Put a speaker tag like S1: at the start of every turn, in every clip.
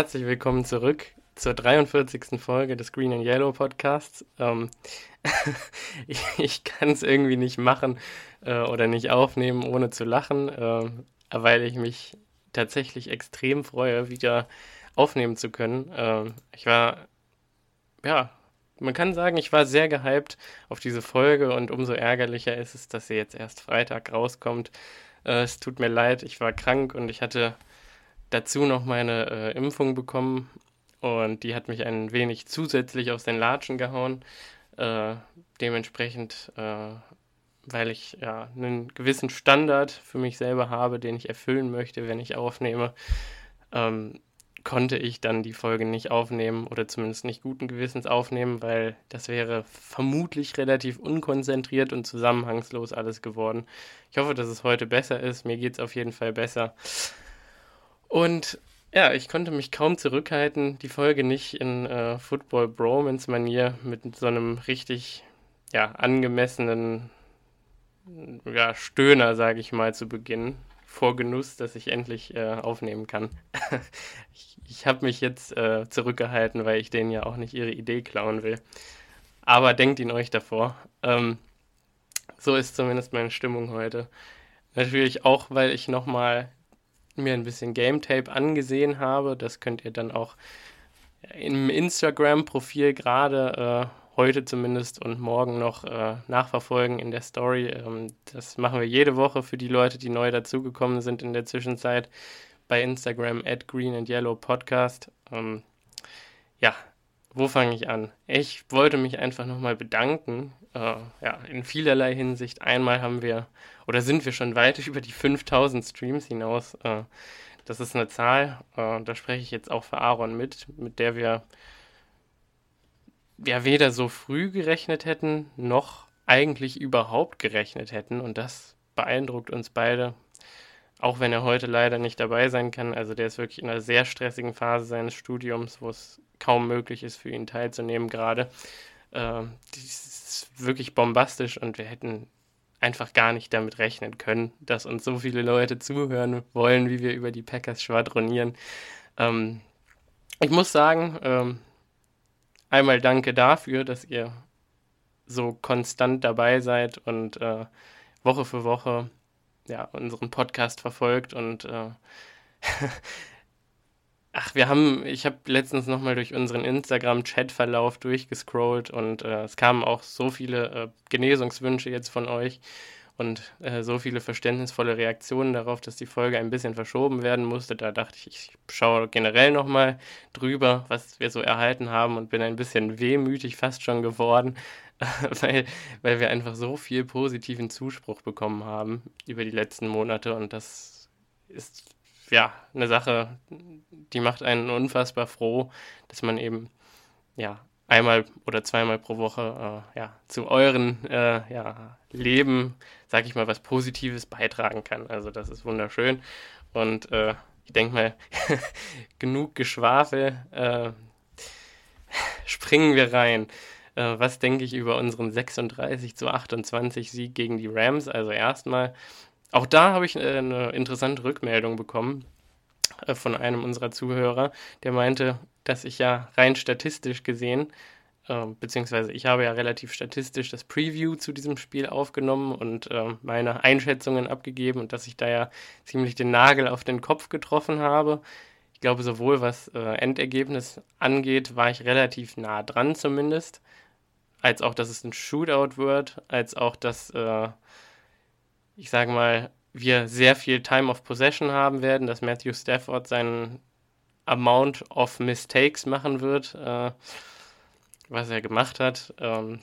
S1: Herzlich willkommen zurück zur 43. Folge des Green and Yellow Podcasts. Ähm, ich, ich kann es irgendwie nicht machen äh, oder nicht aufnehmen, ohne zu lachen, äh, weil ich mich tatsächlich extrem freue, wieder aufnehmen zu können. Äh, ich war, ja, man kann sagen, ich war sehr gehypt auf diese Folge und umso ärgerlicher ist es, dass sie jetzt erst Freitag rauskommt. Äh, es tut mir leid, ich war krank und ich hatte dazu noch meine äh, Impfung bekommen und die hat mich ein wenig zusätzlich aus den Latschen gehauen. Äh, dementsprechend, äh, weil ich ja einen gewissen Standard für mich selber habe, den ich erfüllen möchte, wenn ich aufnehme, ähm, konnte ich dann die Folge nicht aufnehmen oder zumindest nicht guten Gewissens aufnehmen, weil das wäre vermutlich relativ unkonzentriert und zusammenhangslos alles geworden. Ich hoffe, dass es heute besser ist. Mir geht es auf jeden Fall besser. Und ja, ich konnte mich kaum zurückhalten, die Folge nicht in äh, Football Bromance Manier mit so einem richtig ja, angemessenen ja, Stöhner, sage ich mal, zu beginnen. Vor Genuss, dass ich endlich äh, aufnehmen kann. ich ich habe mich jetzt äh, zurückgehalten, weil ich denen ja auch nicht ihre Idee klauen will. Aber denkt ihn euch davor. Ähm, so ist zumindest meine Stimmung heute. Natürlich auch, weil ich nochmal mir ein bisschen Game Tape angesehen habe. Das könnt ihr dann auch im Instagram-Profil gerade äh, heute zumindest und morgen noch äh, nachverfolgen in der Story. Ähm, das machen wir jede Woche für die Leute, die neu dazugekommen sind in der Zwischenzeit bei Instagram at Green and Yellow Podcast. Ähm, ja, wo fange ich an? Ich wollte mich einfach nochmal bedanken. Äh, ja, in vielerlei Hinsicht. Einmal haben wir oder sind wir schon weit über die 5000 Streams hinaus. Äh, das ist eine Zahl, äh, da spreche ich jetzt auch für Aaron mit, mit der wir ja weder so früh gerechnet hätten, noch eigentlich überhaupt gerechnet hätten. Und das beeindruckt uns beide, auch wenn er heute leider nicht dabei sein kann. Also der ist wirklich in einer sehr stressigen Phase seines Studiums, wo es kaum möglich ist, für ihn teilzunehmen gerade. Äh, das ist wirklich bombastisch und wir hätten einfach gar nicht damit rechnen können, dass uns so viele Leute zuhören wollen, wie wir über die Packers schwadronieren. Ähm, ich muss sagen, ähm, einmal danke dafür, dass ihr so konstant dabei seid und äh, Woche für Woche ja, unseren Podcast verfolgt und äh, Ach, wir haben, ich habe letztens nochmal durch unseren Instagram-Chat-Verlauf durchgescrollt und äh, es kamen auch so viele äh, Genesungswünsche jetzt von euch und äh, so viele verständnisvolle Reaktionen darauf, dass die Folge ein bisschen verschoben werden musste. Da dachte ich, ich schaue generell nochmal drüber, was wir so erhalten haben und bin ein bisschen wehmütig fast schon geworden, weil, weil wir einfach so viel positiven Zuspruch bekommen haben über die letzten Monate und das ist ja, eine Sache, die macht einen unfassbar froh, dass man eben ja einmal oder zweimal pro Woche äh, ja, zu euren äh, ja, Leben, sag ich mal, was Positives beitragen kann. Also das ist wunderschön. Und äh, ich denke mal, genug Geschwafel, äh, springen wir rein. Äh, was denke ich über unseren 36 zu 28 Sieg gegen die Rams? Also erstmal auch da habe ich äh, eine interessante Rückmeldung bekommen äh, von einem unserer Zuhörer, der meinte, dass ich ja rein statistisch gesehen, äh, beziehungsweise ich habe ja relativ statistisch das Preview zu diesem Spiel aufgenommen und meine Einschätzungen abgegeben und dass ich da ja ziemlich den Nagel auf den Kopf getroffen habe. Ich glaube, sowohl was Endergebnis angeht, war ich relativ nah dran zumindest, als auch, dass es ein Shootout wird, als auch, dass ich sage mal, wir sehr viel Time of Possession haben werden, dass Matthew Stafford seinen Amount of Mistakes machen wird, äh, was er gemacht hat. Ähm,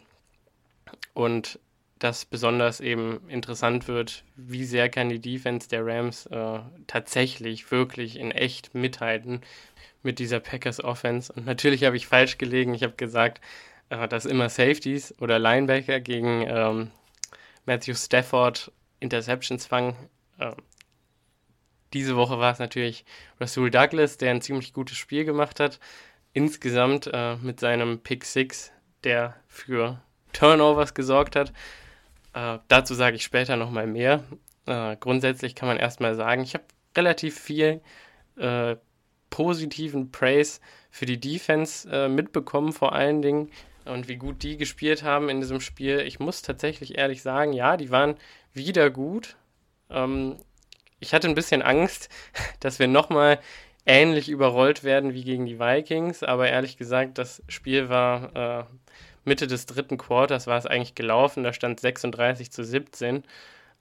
S1: und dass besonders eben interessant wird, wie sehr kann die Defense der Rams äh, tatsächlich wirklich in echt mithalten mit dieser Packers Offense. Und natürlich habe ich falsch gelegen. Ich habe gesagt, äh, dass immer Safeties oder Linebacker gegen ähm, Matthew Stafford Interceptions fangen. Ähm, diese Woche war es natürlich Rasul Douglas, der ein ziemlich gutes Spiel gemacht hat. Insgesamt äh, mit seinem Pick 6, der für Turnovers gesorgt hat. Äh, dazu sage ich später nochmal mehr. Äh, grundsätzlich kann man erstmal sagen, ich habe relativ viel äh, positiven Praise für die Defense äh, mitbekommen, vor allen Dingen. Und wie gut die gespielt haben in diesem Spiel. Ich muss tatsächlich ehrlich sagen, ja, die waren wieder gut. Ähm, ich hatte ein bisschen Angst, dass wir nochmal ähnlich überrollt werden wie gegen die Vikings, aber ehrlich gesagt, das Spiel war äh, Mitte des dritten Quarters war es eigentlich gelaufen, da stand 36 zu 17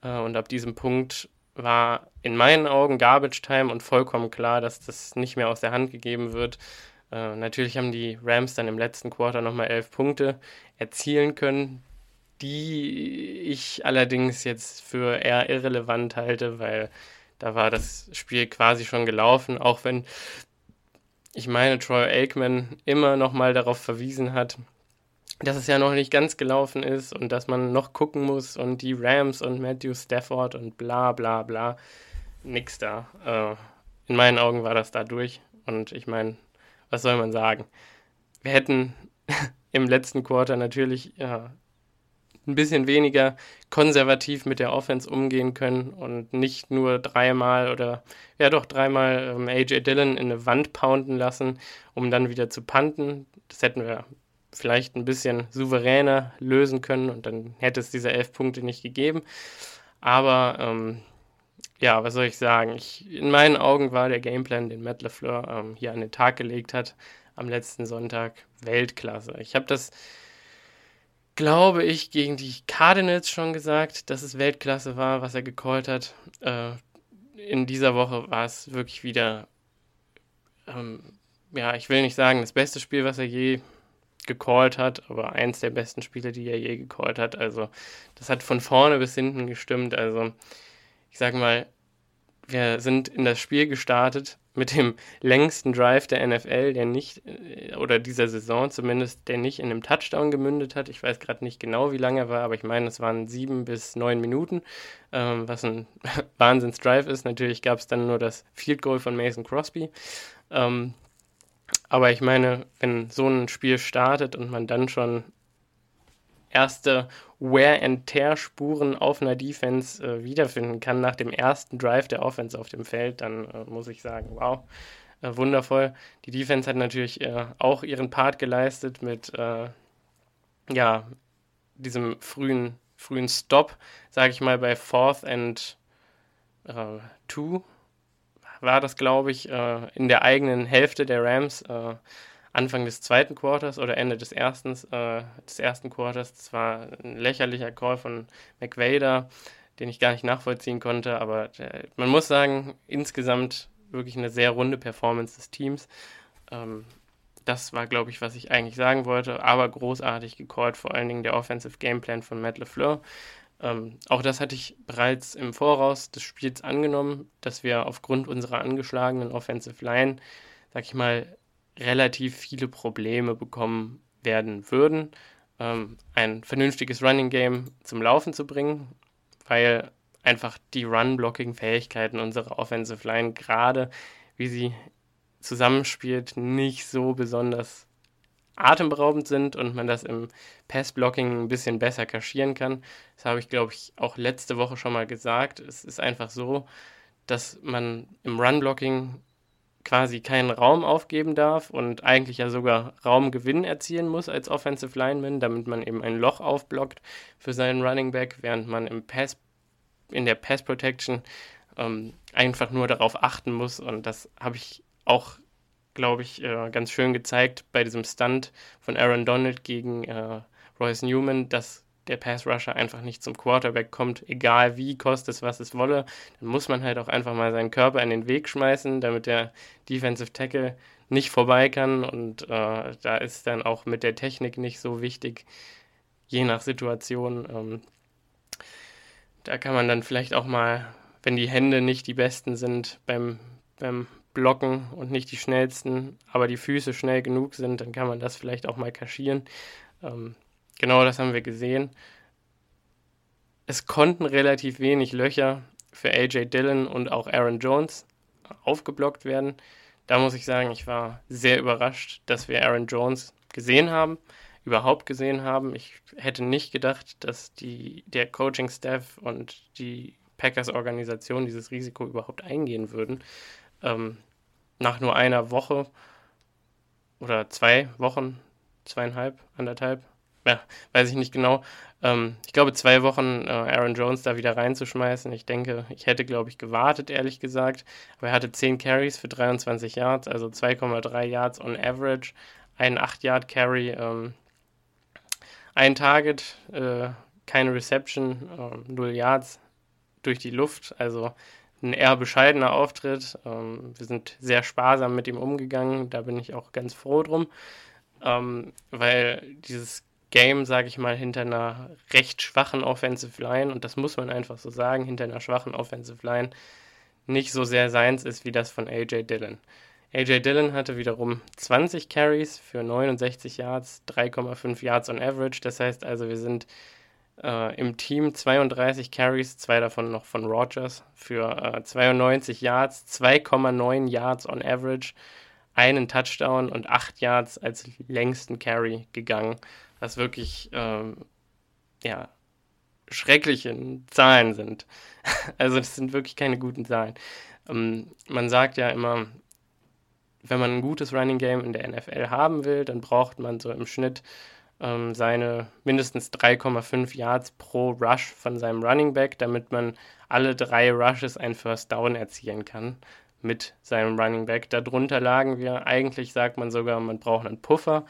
S1: äh, und ab diesem Punkt war in meinen Augen Garbage Time und vollkommen klar, dass das nicht mehr aus der Hand gegeben wird. Äh, natürlich haben die Rams dann im letzten Quarter nochmal elf Punkte erzielen können, die ich allerdings jetzt für eher irrelevant halte, weil da war das Spiel quasi schon gelaufen, auch wenn ich meine, Troy Aikman immer noch mal darauf verwiesen hat, dass es ja noch nicht ganz gelaufen ist und dass man noch gucken muss und die Rams und Matthew Stafford und bla bla bla. Nix da. Äh, in meinen Augen war das da durch und ich meine, was soll man sagen? Wir hätten im letzten Quarter natürlich ja, ein bisschen weniger konservativ mit der Offense umgehen können und nicht nur dreimal oder ja doch dreimal ähm, AJ Dillon in eine Wand pounden lassen, um dann wieder zu panten. Das hätten wir vielleicht ein bisschen souveräner lösen können und dann hätte es diese elf Punkte nicht gegeben. Aber ähm, ja, was soll ich sagen? Ich, in meinen Augen war der Gameplan, den Matt LeFleur ähm, hier an den Tag gelegt hat, am letzten Sonntag Weltklasse. Ich habe das glaube ich, gegen die Cardinals schon gesagt, dass es Weltklasse war, was er gecallt hat. Äh, in dieser Woche war es wirklich wieder, ähm, ja, ich will nicht sagen, das beste Spiel, was er je gecallt hat, aber eins der besten Spiele, die er je gecallt hat. Also, das hat von vorne bis hinten gestimmt. Also, ich sage mal, wir sind in das Spiel gestartet mit dem längsten Drive der NFL, der nicht, äh, oder dieser Saison zumindest, der nicht in einem Touchdown gemündet hat. Ich weiß gerade nicht genau, wie lange er war, aber ich meine, es waren sieben bis neun Minuten, ähm, was ein Wahnsinns-Drive ist. Natürlich gab es dann nur das Field Goal von Mason Crosby. Ähm, aber ich meine, wenn so ein Spiel startet und man dann schon erste Wear-and-Tear-Spuren auf einer Defense äh, wiederfinden kann nach dem ersten Drive der Offense auf dem Feld, dann äh, muss ich sagen, wow, äh, wundervoll. Die Defense hat natürlich äh, auch ihren Part geleistet mit äh, ja, diesem frühen, frühen Stop, sage ich mal, bei Fourth and äh, Two war das, glaube ich, in der eigenen Hälfte der Rams Anfang des zweiten Quarters oder Ende des ersten, äh, des ersten Quarters. Das war ein lächerlicher Call von McVader, den ich gar nicht nachvollziehen konnte. Aber äh, man muss sagen, insgesamt wirklich eine sehr runde Performance des Teams. Ähm, das war, glaube ich, was ich eigentlich sagen wollte. Aber großartig gecallt, vor allen Dingen der Offensive Gameplan von Matt LeFleur. Ähm, auch das hatte ich bereits im Voraus des Spiels angenommen, dass wir aufgrund unserer angeschlagenen Offensive Line, sag ich mal, relativ viele Probleme bekommen werden würden, ähm, ein vernünftiges Running Game zum Laufen zu bringen, weil einfach die Run-Blocking-Fähigkeiten unserer Offensive Line gerade, wie sie zusammenspielt, nicht so besonders atemberaubend sind und man das im Pass-Blocking ein bisschen besser kaschieren kann. Das habe ich, glaube ich, auch letzte Woche schon mal gesagt. Es ist einfach so, dass man im Run-Blocking quasi keinen Raum aufgeben darf und eigentlich ja sogar Raumgewinn erzielen muss als Offensive Lineman, damit man eben ein Loch aufblockt für seinen Running Back, während man im Pass, in der Pass Protection ähm, einfach nur darauf achten muss. Und das habe ich auch, glaube ich, äh, ganz schön gezeigt bei diesem Stunt von Aaron Donald gegen äh, Royce Newman, dass der Pass Rusher einfach nicht zum Quarterback kommt, egal wie, kostet es, was es wolle, dann muss man halt auch einfach mal seinen Körper in den Weg schmeißen, damit der Defensive Tackle nicht vorbei kann. Und äh, da ist dann auch mit der Technik nicht so wichtig, je nach Situation. Ähm, da kann man dann vielleicht auch mal, wenn die Hände nicht die besten sind beim, beim Blocken und nicht die schnellsten, aber die Füße schnell genug sind, dann kann man das vielleicht auch mal kaschieren. Ähm, Genau das haben wir gesehen. Es konnten relativ wenig Löcher für AJ Dillon und auch Aaron Jones aufgeblockt werden. Da muss ich sagen, ich war sehr überrascht, dass wir Aaron Jones gesehen haben, überhaupt gesehen haben. Ich hätte nicht gedacht, dass die, der Coaching-Staff und die Packers-Organisation dieses Risiko überhaupt eingehen würden. Ähm, nach nur einer Woche oder zwei Wochen, zweieinhalb, anderthalb, ja, weiß ich nicht genau. Ähm, ich glaube, zwei Wochen äh, Aaron Jones da wieder reinzuschmeißen. Ich denke, ich hätte, glaube ich, gewartet, ehrlich gesagt. Aber er hatte 10 Carries für 23 Yards, also 2,3 Yards on average, ein 8-Yard-Carry, ähm, ein Target, äh, keine Reception, äh, 0 Yards durch die Luft. Also ein eher bescheidener Auftritt. Ähm, wir sind sehr sparsam mit ihm umgegangen. Da bin ich auch ganz froh drum, ähm, weil dieses Game, sage ich mal, hinter einer recht schwachen Offensive Line, und das muss man einfach so sagen, hinter einer schwachen Offensive Line nicht so sehr seins ist wie das von AJ Dillon. AJ Dillon hatte wiederum 20 Carries für 69 Yards, 3,5 Yards on average. Das heißt also, wir sind äh, im Team 32 Carries, zwei davon noch von Rogers für äh, 92 Yards, 2,9 Yards on average, einen Touchdown und 8 Yards als längsten Carry gegangen, was wirklich ähm, ja, schreckliche Zahlen sind. also das sind wirklich keine guten Zahlen. Ähm, man sagt ja immer, wenn man ein gutes Running Game in der NFL haben will, dann braucht man so im Schnitt ähm, seine mindestens 3,5 Yards pro Rush von seinem Running Back, damit man alle drei Rushes ein First Down erzielen kann mit seinem Running Back. Darunter lagen wir. Eigentlich sagt man sogar, man braucht einen Puffer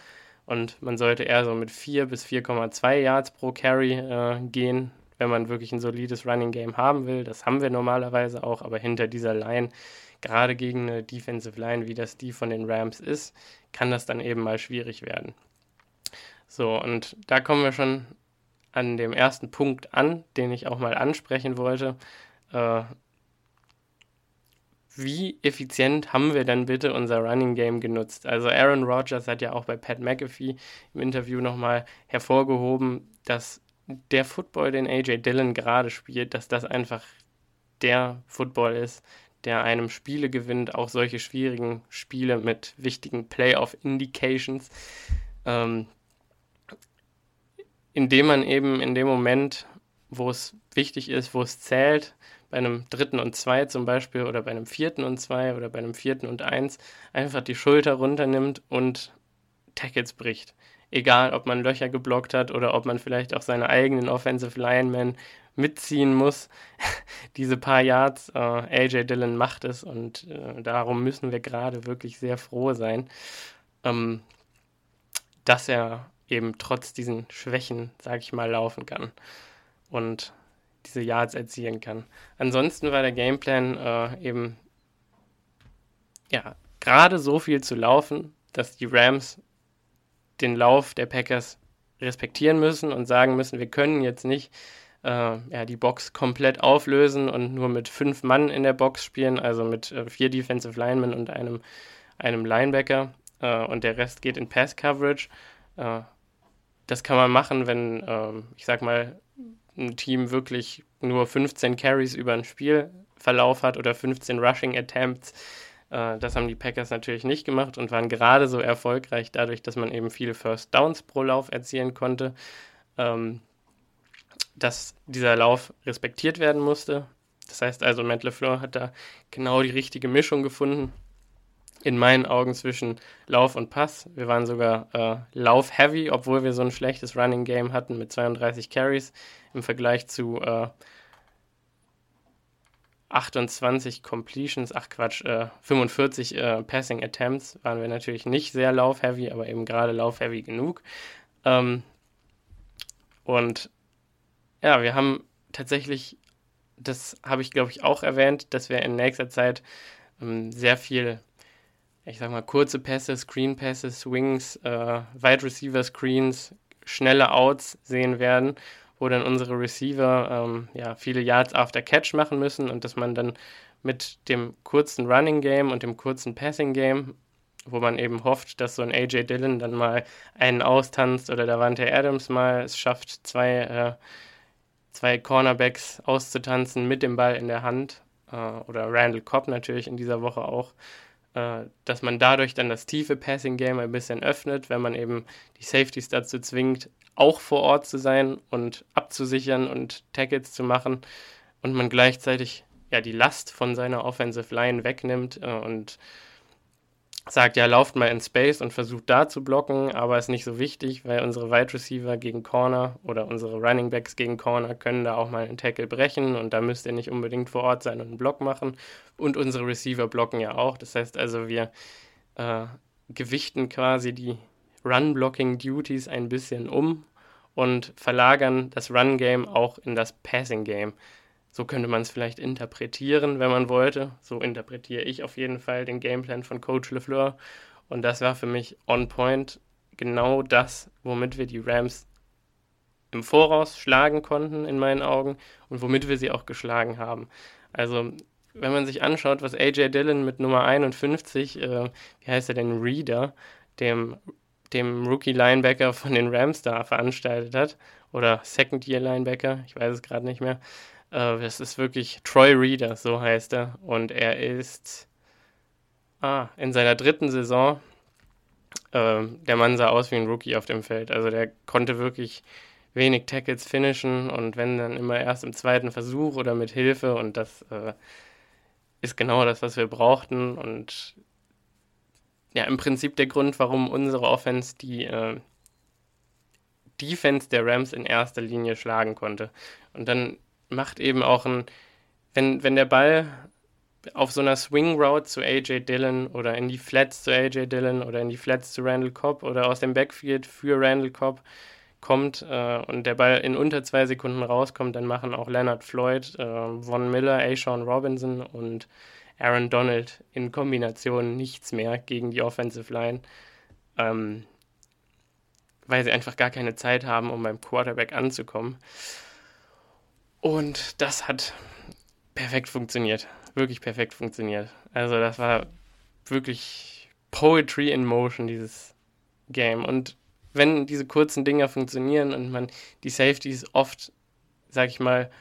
S1: und man sollte eher so mit 4 bis 4,2 Yards pro Carry äh, gehen, wenn man wirklich ein solides Running Game haben will. Das haben wir normalerweise auch, aber hinter dieser Line, gerade gegen eine Defensive Line, wie das die von den Rams ist, kann das dann eben mal schwierig werden. So, und da kommen wir schon an dem ersten Punkt an, den ich auch mal ansprechen wollte. Äh, wie effizient haben wir denn bitte unser Running Game genutzt? Also Aaron Rodgers hat ja auch bei Pat McAfee im Interview nochmal hervorgehoben, dass der Football, den AJ Dillon gerade spielt, dass das einfach der Football ist, der einem Spiele gewinnt, auch solche schwierigen Spiele mit wichtigen Playoff-Indications. Ähm, indem man eben in dem Moment, wo es wichtig ist, wo es zählt, bei einem dritten und zwei zum Beispiel oder bei einem vierten und zwei oder bei einem vierten und eins einfach die Schulter runternimmt und Tackles bricht. Egal, ob man Löcher geblockt hat oder ob man vielleicht auch seine eigenen Offensive Linemen mitziehen muss. Diese paar Yards, äh, AJ Dillon macht es und äh, darum müssen wir gerade wirklich sehr froh sein, ähm, dass er eben trotz diesen Schwächen, sag ich mal, laufen kann und diese Yards erzielen kann. Ansonsten war der Gameplan äh, eben ja gerade so viel zu laufen, dass die Rams den Lauf der Packers respektieren müssen und sagen müssen, wir können jetzt nicht äh, ja, die Box komplett auflösen und nur mit fünf Mann in der Box spielen, also mit äh, vier Defensive Linemen und einem, einem Linebacker äh, und der Rest geht in Pass Coverage. Das kann man machen, wenn, ähm, ich sag mal, ein Team wirklich nur 15 Carries über ein Spielverlauf hat oder 15 Rushing Attempts. Äh, das haben die Packers natürlich nicht gemacht und waren gerade so erfolgreich dadurch, dass man eben viele First Downs pro Lauf erzielen konnte, ähm, dass dieser Lauf respektiert werden musste. Das heißt also, Matt LeFleur hat da genau die richtige Mischung gefunden in meinen Augen zwischen Lauf und Pass. Wir waren sogar äh, Lauf-heavy, obwohl wir so ein schlechtes Running Game hatten mit 32 Carries im Vergleich zu äh, 28 Completions, ach Quatsch, äh, 45 äh, Passing Attempts waren wir natürlich nicht sehr Lauf-heavy, aber eben gerade Lauf-heavy genug. Ähm, und ja, wir haben tatsächlich, das habe ich glaube ich auch erwähnt, dass wir in nächster Zeit ähm, sehr viel ich sag mal, kurze Pässe, Screen Pässe, Swings, äh, Wide Receiver Screens, schnelle Outs sehen werden, wo dann unsere Receiver ähm, ja, viele Yards after Catch machen müssen und dass man dann mit dem kurzen Running Game und dem kurzen Passing Game, wo man eben hofft, dass so ein AJ Dillon dann mal einen austanzt oder Davante Adams mal es schafft, zwei, äh, zwei Cornerbacks auszutanzen mit dem Ball in der Hand äh, oder Randall Cobb natürlich in dieser Woche auch dass man dadurch dann das tiefe Passing-Game ein bisschen öffnet, wenn man eben die Safeties dazu zwingt, auch vor Ort zu sein und abzusichern und Tackles zu machen und man gleichzeitig ja die Last von seiner Offensive Line wegnimmt äh, und sagt, ja, lauft mal in Space und versucht da zu blocken, aber ist nicht so wichtig, weil unsere Wide Receiver gegen Corner oder unsere Running Backs gegen Corner können da auch mal einen Tackle brechen und da müsst ihr nicht unbedingt vor Ort sein und einen Block machen. Und unsere Receiver blocken ja auch. Das heißt also, wir äh, gewichten quasi die Run-Blocking-Duties ein bisschen um und verlagern das Run-Game auch in das Passing-Game. So könnte man es vielleicht interpretieren, wenn man wollte. So interpretiere ich auf jeden Fall den Gameplan von Coach LeFleur. Und das war für mich on point genau das, womit wir die Rams im Voraus schlagen konnten, in meinen Augen, und womit wir sie auch geschlagen haben. Also, wenn man sich anschaut, was AJ Dillon mit Nummer 51, äh, wie heißt er denn, Reader, dem, dem Rookie-Linebacker von den Rams da veranstaltet hat, oder Second-Year-Linebacker, ich weiß es gerade nicht mehr, das ist wirklich Troy Reader, so heißt er. Und er ist ah, in seiner dritten Saison. Äh, der Mann sah aus wie ein Rookie auf dem Feld. Also der konnte wirklich wenig Tackles finishen und wenn dann immer erst im zweiten Versuch oder mit Hilfe. Und das äh, ist genau das, was wir brauchten. Und ja, im Prinzip der Grund, warum unsere Offense die äh, Defense der Rams in erster Linie schlagen konnte. Und dann macht eben auch ein, wenn, wenn der Ball auf so einer Swing Route zu AJ Dillon oder in die Flats zu AJ Dillon oder in die Flats zu Randall Cobb oder aus dem Backfield für Randall Cobb kommt äh, und der Ball in unter zwei Sekunden rauskommt, dann machen auch Leonard Floyd, äh, Von Miller, Ashawn Robinson und Aaron Donald in Kombination nichts mehr gegen die Offensive Line, ähm, weil sie einfach gar keine Zeit haben, um beim Quarterback anzukommen. Und das hat perfekt funktioniert. Wirklich perfekt funktioniert. Also das war wirklich Poetry in Motion, dieses Game. Und wenn diese kurzen Dinger funktionieren und man die Safeties oft, sag ich mal,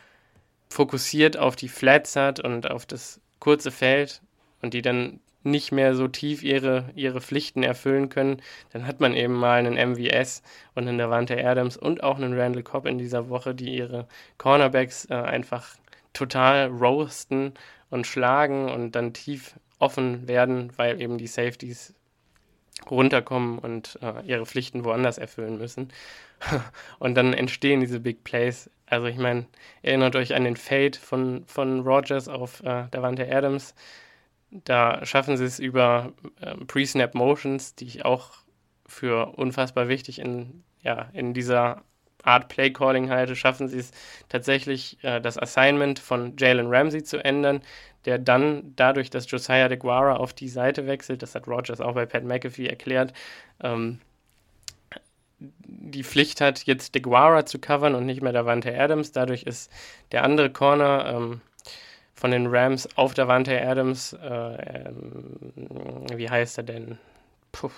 S1: fokussiert auf die Flats hat und auf das kurze Feld und die dann nicht mehr so tief ihre, ihre Pflichten erfüllen können, dann hat man eben mal einen MVS und einen Davante Adams und auch einen Randall Cobb in dieser Woche, die ihre Cornerbacks äh, einfach total roasten und schlagen und dann tief offen werden, weil eben die Safeties runterkommen und äh, ihre Pflichten woanders erfüllen müssen. und dann entstehen diese Big Plays. Also ich meine, erinnert euch an den Fade von, von Rogers auf äh, Davante Adams da schaffen sie es über ähm, Pre-Snap Motions, die ich auch für unfassbar wichtig in, ja, in dieser Art Play Calling halte, schaffen sie es tatsächlich, äh, das Assignment von Jalen Ramsey zu ändern, der dann dadurch, dass Josiah DeGuara auf die Seite wechselt, das hat Rogers auch bei Pat McAfee erklärt, ähm, die Pflicht hat, jetzt DeGuara zu covern und nicht mehr Davante Adams. Dadurch ist der andere Corner, ähm, von den Rams auf der Wante Adams, äh, ähm, wie heißt er denn? Puh.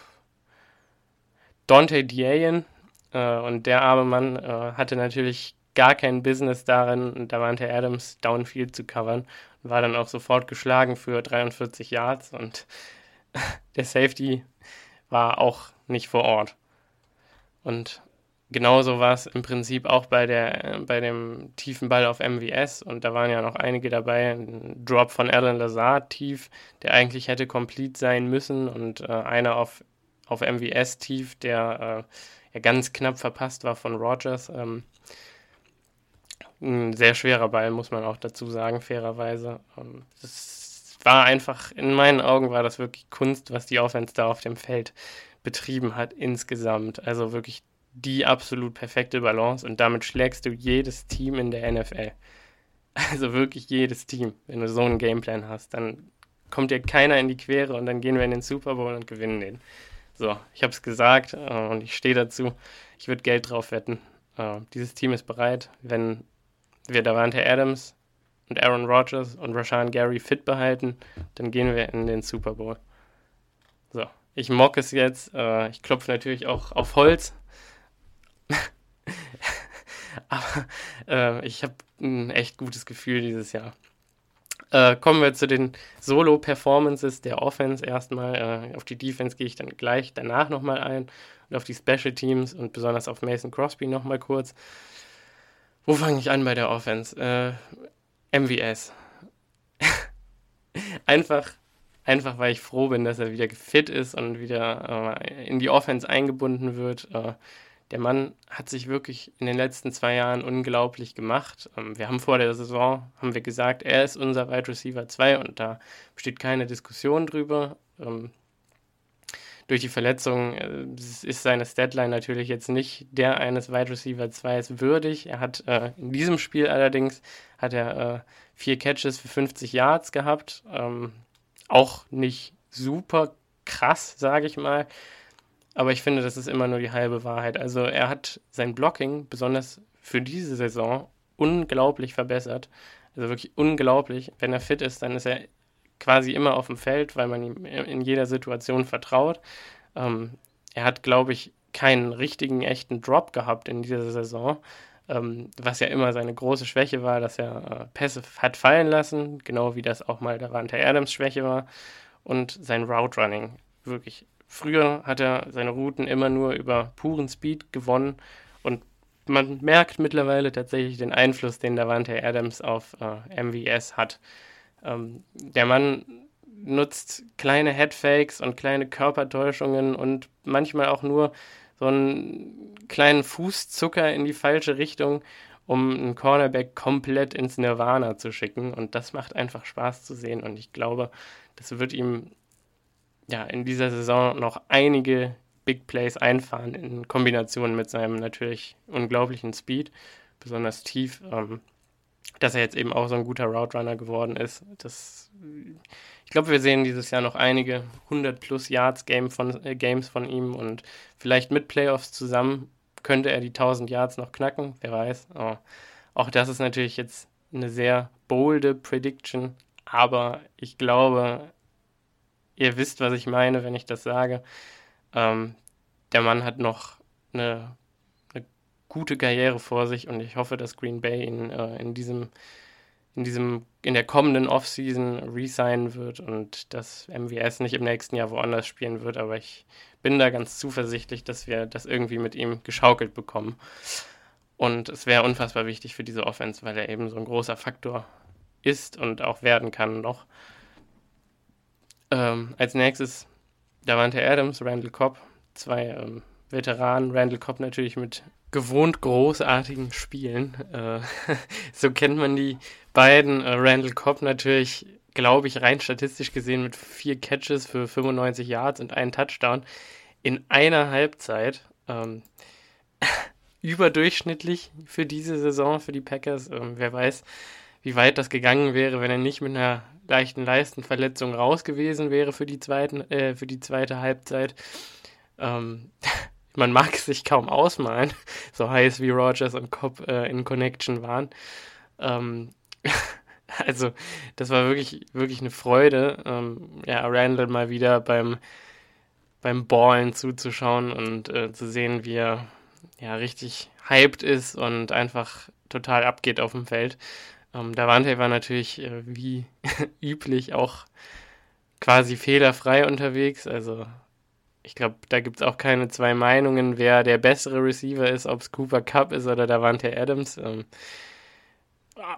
S1: Dante Diayen. Äh, und der arme Mann äh, hatte natürlich gar kein Business darin, Davante Adams downfield zu covern. War dann auch sofort geschlagen für 43 Yards und der Safety war auch nicht vor Ort. Und genauso war es im Prinzip auch bei, der, bei dem tiefen Ball auf MWS und da waren ja noch einige dabei. Ein Drop von Alan Lazard tief, der eigentlich hätte complete sein müssen und äh, einer auf, auf MWS tief, der äh, ja ganz knapp verpasst war von Rogers. Ähm, ein sehr schwerer Ball, muss man auch dazu sagen, fairerweise. Ähm, das war einfach, in meinen Augen war das wirklich Kunst, was die Offense da auf dem Feld betrieben hat insgesamt. Also wirklich die absolut perfekte Balance und damit schlägst du jedes Team in der NFL. Also wirklich jedes Team. Wenn du so einen Gameplan hast, dann kommt dir keiner in die Quere und dann gehen wir in den Super Bowl und gewinnen den. So, ich habe es gesagt äh, und ich stehe dazu. Ich würde Geld drauf wetten. Äh, dieses Team ist bereit, wenn wir Davante Adams und Aaron Rodgers und Rashan Gary fit behalten, dann gehen wir in den Super Bowl. So, ich mock es jetzt. Äh, ich klopfe natürlich auch auf Holz. Aber äh, ich habe ein echt gutes Gefühl dieses Jahr. Äh, kommen wir zu den Solo-Performances der Offense erstmal. Äh, auf die Defense gehe ich dann gleich danach nochmal ein und auf die Special Teams und besonders auf Mason Crosby nochmal kurz. Wo fange ich an bei der Offense? Äh, MVS. einfach, einfach weil ich froh bin, dass er wieder fit ist und wieder äh, in die Offense eingebunden wird. Der Mann hat sich wirklich in den letzten zwei Jahren unglaublich gemacht. Ähm, wir haben vor der Saison, haben wir gesagt, er ist unser Wide Receiver 2 und da besteht keine Diskussion drüber. Ähm, durch die Verletzung äh, ist seine Statline natürlich jetzt nicht der eines Wide Receiver 2 würdig. Er hat äh, in diesem Spiel allerdings hat er äh, vier Catches für 50 Yards gehabt. Ähm, auch nicht super krass, sage ich mal. Aber ich finde, das ist immer nur die halbe Wahrheit. Also er hat sein Blocking, besonders für diese Saison, unglaublich verbessert. Also wirklich unglaublich. Wenn er fit ist, dann ist er quasi immer auf dem Feld, weil man ihm in jeder Situation vertraut. Ähm, er hat, glaube ich, keinen richtigen, echten Drop gehabt in dieser Saison, ähm, was ja immer seine große Schwäche war, dass er äh, Pässe hat fallen lassen, genau wie das auch mal Davante Adams Schwäche war. Und sein Route Running, wirklich Früher hat er seine Routen immer nur über puren Speed gewonnen und man merkt mittlerweile tatsächlich den Einfluss, den Davante Adams auf äh, MVS hat. Ähm, der Mann nutzt kleine Headfakes und kleine Körpertäuschungen und manchmal auch nur so einen kleinen Fußzucker in die falsche Richtung, um einen Cornerback komplett ins Nirvana zu schicken. Und das macht einfach Spaß zu sehen. Und ich glaube, das wird ihm ja, in dieser Saison noch einige Big Plays einfahren in Kombination mit seinem natürlich unglaublichen Speed, besonders tief. Ähm, dass er jetzt eben auch so ein guter Route Runner geworden ist. Das, ich glaube, wir sehen dieses Jahr noch einige 100 plus Yards Game von, äh, Games von ihm und vielleicht mit Playoffs zusammen könnte er die 1000 Yards noch knacken, wer weiß. Oh, auch das ist natürlich jetzt eine sehr bolde Prediction, aber ich glaube, ihr wisst, was ich meine, wenn ich das sage. Ähm, der Mann hat noch eine, eine, gute Karriere vor sich und ich hoffe, dass Green Bay ihn äh, in diesem in diesem in der kommenden Offseason resignen wird und dass MWS nicht im nächsten Jahr woanders spielen wird, aber ich bin da ganz zuversichtlich, dass wir das irgendwie mit ihm geschaukelt bekommen. Und es wäre unfassbar wichtig für diese Offense, weil er eben so ein großer Faktor ist und auch werden kann noch. Ähm, als nächstes Davante Adams, Randall Cobb, zwei ähm, Veteranen. Randall Cobb natürlich mit gewohnt großartigen Spielen. Äh, so kennt man die beiden. Äh, Randall Cobb natürlich, glaube ich, rein statistisch gesehen mit vier Catches für 95 Yards und einen Touchdown in einer Halbzeit. Ähm, überdurchschnittlich für diese Saison für die Packers. Ähm, wer weiß, wie weit das gegangen wäre, wenn er nicht mit einer leichten Leistenverletzung raus gewesen wäre für die, zweiten, äh, für die zweite Halbzeit. Ähm, man mag es sich kaum ausmalen, so heiß wie Rogers und Cobb äh, in Connection waren. Ähm, also, das war wirklich, wirklich eine Freude, ähm, ja, Randall mal wieder beim, beim Ballen zuzuschauen und äh, zu sehen, wie er ja richtig hyped ist und einfach total abgeht auf dem Feld. Ähm, Davante war natürlich äh, wie üblich auch quasi fehlerfrei unterwegs. Also ich glaube, da gibt es auch keine zwei Meinungen, wer der bessere Receiver ist, ob es Cooper Cup ist oder Davante Adams. Ähm,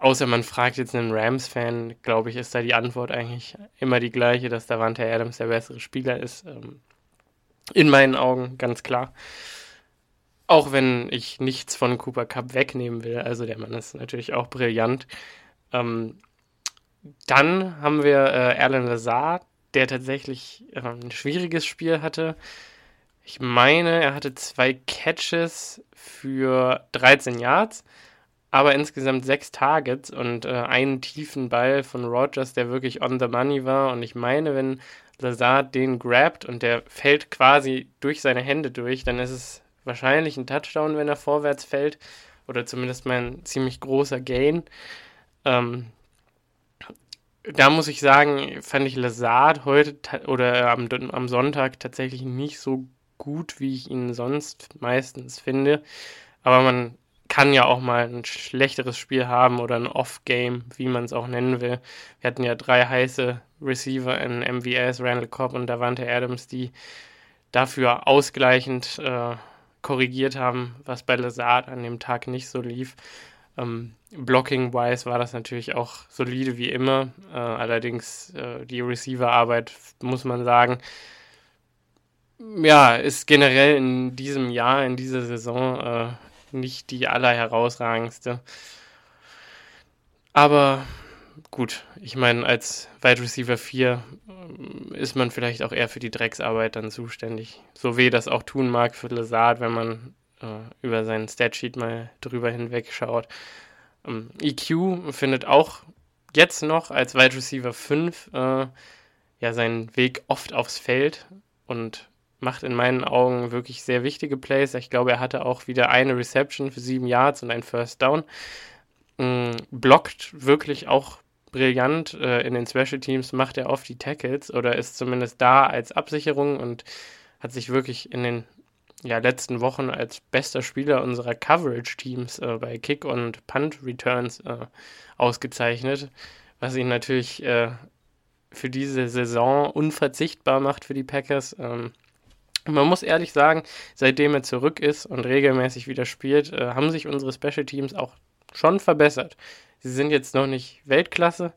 S1: außer man fragt jetzt einen Rams-Fan, glaube ich, ist da die Antwort eigentlich immer die gleiche, dass Davante Adams der bessere Spieler ist. Ähm, in meinen Augen, ganz klar. Auch wenn ich nichts von Cooper Cup wegnehmen will. Also der Mann ist natürlich auch brillant. Ähm, dann haben wir äh, Alan Lazard, der tatsächlich äh, ein schwieriges Spiel hatte. Ich meine, er hatte zwei Catches für 13 Yards, aber insgesamt sechs Targets und äh, einen tiefen Ball von Rogers, der wirklich on the money war. Und ich meine, wenn Lazard den grabt und der fällt quasi durch seine Hände durch, dann ist es wahrscheinlich ein Touchdown, wenn er vorwärts fällt. Oder zumindest mal ein ziemlich großer Gain. Ähm, da muss ich sagen, fand ich Lazard heute oder am, am Sonntag tatsächlich nicht so gut, wie ich ihn sonst meistens finde. Aber man kann ja auch mal ein schlechteres Spiel haben oder ein Off-Game, wie man es auch nennen will. Wir hatten ja drei heiße Receiver in MVS, Randall Cobb und Davante Adams, die dafür ausgleichend äh, korrigiert haben, was bei Lazard an dem Tag nicht so lief. Ähm, Blocking-wise war das natürlich auch solide wie immer. Äh, allerdings äh, die Receiver-Arbeit, muss man sagen, ja, ist generell in diesem Jahr, in dieser Saison äh, nicht die allerherausragendste. Aber gut, ich meine, als Wide Receiver 4 ähm, ist man vielleicht auch eher für die Drecksarbeit dann zuständig. So wie das auch tun mag für Lazard, wenn man äh, über seinen Statsheet mal drüber hinweg schaut. Ähm, EQ findet auch jetzt noch als Wide Receiver 5 äh, ja seinen Weg oft aufs Feld und macht in meinen Augen wirklich sehr wichtige Plays. Ich glaube, er hatte auch wieder eine Reception für sieben Yards und ein First Down. Ähm, blockt wirklich auch brillant. Äh, in den Special Teams macht er oft die Tackles oder ist zumindest da als Absicherung und hat sich wirklich in den ja, letzten Wochen als bester Spieler unserer Coverage-Teams äh, bei Kick- und Punt-Returns äh, ausgezeichnet, was ihn natürlich äh, für diese Saison unverzichtbar macht für die Packers. Ähm, man muss ehrlich sagen, seitdem er zurück ist und regelmäßig wieder spielt, äh, haben sich unsere Special Teams auch schon verbessert. Sie sind jetzt noch nicht Weltklasse.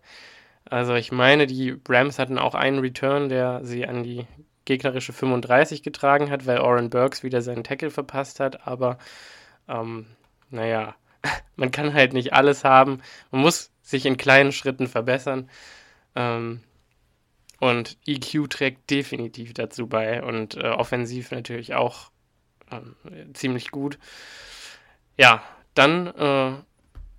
S1: Also ich meine, die Rams hatten auch einen Return, der sie an die gegnerische 35 getragen hat, weil Oren Burks wieder seinen Tackle verpasst hat. Aber ähm, naja, man kann halt nicht alles haben. Man muss sich in kleinen Schritten verbessern. Ähm, und EQ trägt definitiv dazu bei und äh, offensiv natürlich auch äh, ziemlich gut. Ja, dann äh,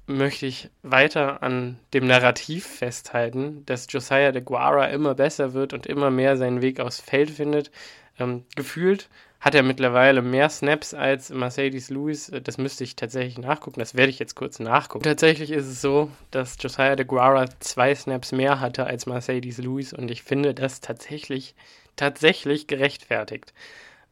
S1: möchte ich weiter an dem Narrativ festhalten, dass Josiah de Guara immer besser wird und immer mehr seinen Weg aufs Feld findet. Ähm, gefühlt hat er mittlerweile mehr Snaps als Mercedes Lewis. Äh, das müsste ich tatsächlich nachgucken. Das werde ich jetzt kurz nachgucken. Tatsächlich ist es so, dass Josiah de Guara zwei Snaps mehr hatte als Mercedes Lewis und ich finde das tatsächlich, tatsächlich gerechtfertigt.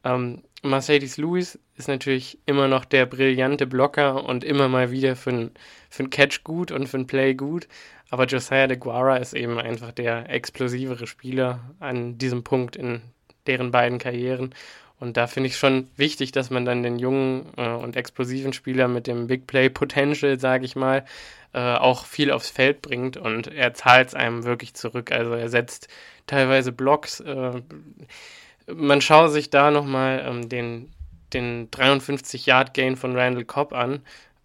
S1: Ähm, Mercedes Lewis ist natürlich immer noch der brillante Blocker und immer mal wieder für einen Catch gut und für ein Play gut. Aber Josiah de Guara ist eben einfach der explosivere Spieler an diesem Punkt in deren beiden Karrieren. Und da finde ich schon wichtig, dass man dann den jungen äh, und explosiven Spieler mit dem Big Play Potential, sage ich mal, äh, auch viel aufs Feld bringt und er zahlt es einem wirklich zurück. Also er setzt teilweise Blocks. Äh, man schaue sich da nochmal ähm, den, den 53-Yard-Gain von Randall Cobb an.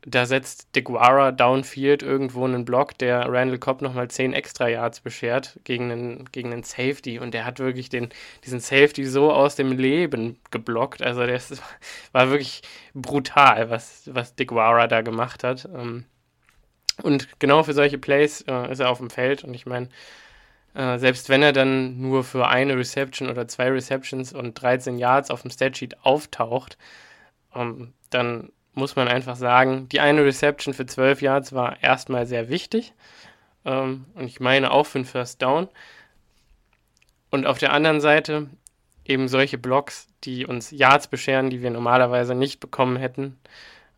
S1: Da setzt DeGuara downfield irgendwo einen Block, der Randall Cobb nochmal 10 extra Yards beschert gegen einen, gegen einen Safety. Und der hat wirklich den, diesen Safety so aus dem Leben geblockt. Also das war wirklich brutal, was, was DeGuara da gemacht hat. Ähm, und genau für solche Plays äh, ist er auf dem Feld. Und ich meine, äh, selbst wenn er dann nur für eine Reception oder zwei Receptions und 13 Yards auf dem Statsheet auftaucht, ähm, dann muss man einfach sagen, die eine Reception für 12 Yards war erstmal sehr wichtig. Ähm, und ich meine auch für einen First Down. Und auf der anderen Seite eben solche Blocks, die uns Yards bescheren, die wir normalerweise nicht bekommen hätten,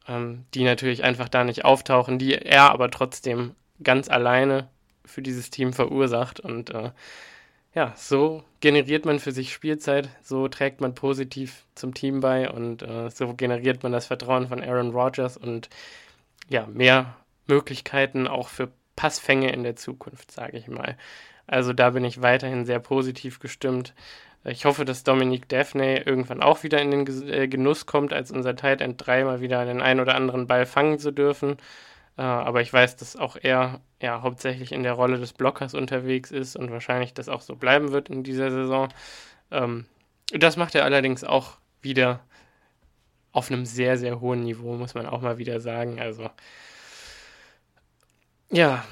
S1: ähm, die natürlich einfach da nicht auftauchen, die er aber trotzdem ganz alleine für dieses Team verursacht. Und äh, ja, so generiert man für sich Spielzeit, so trägt man positiv zum Team bei und äh, so generiert man das Vertrauen von Aaron Rodgers und ja, mehr Möglichkeiten auch für Passfänge in der Zukunft, sage ich mal. Also da bin ich weiterhin sehr positiv gestimmt. Ich hoffe, dass Dominique Daphne irgendwann auch wieder in den äh, Genuss kommt, als unser Tight End 3 mal wieder den einen oder anderen Ball fangen zu dürfen. Äh, aber ich weiß, dass auch er ja hauptsächlich in der Rolle des Blockers unterwegs ist und wahrscheinlich das auch so bleiben wird in dieser Saison. Ähm, das macht er allerdings auch wieder auf einem sehr, sehr hohen Niveau, muss man auch mal wieder sagen. Also, ja,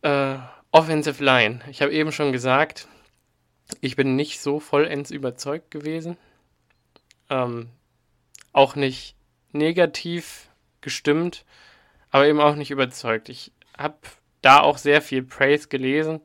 S1: äh, Offensive Line. Ich habe eben schon gesagt, ich bin nicht so vollends überzeugt gewesen. Ähm, auch nicht negativ gestimmt aber eben auch nicht überzeugt. Ich habe da auch sehr viel Praise gelesen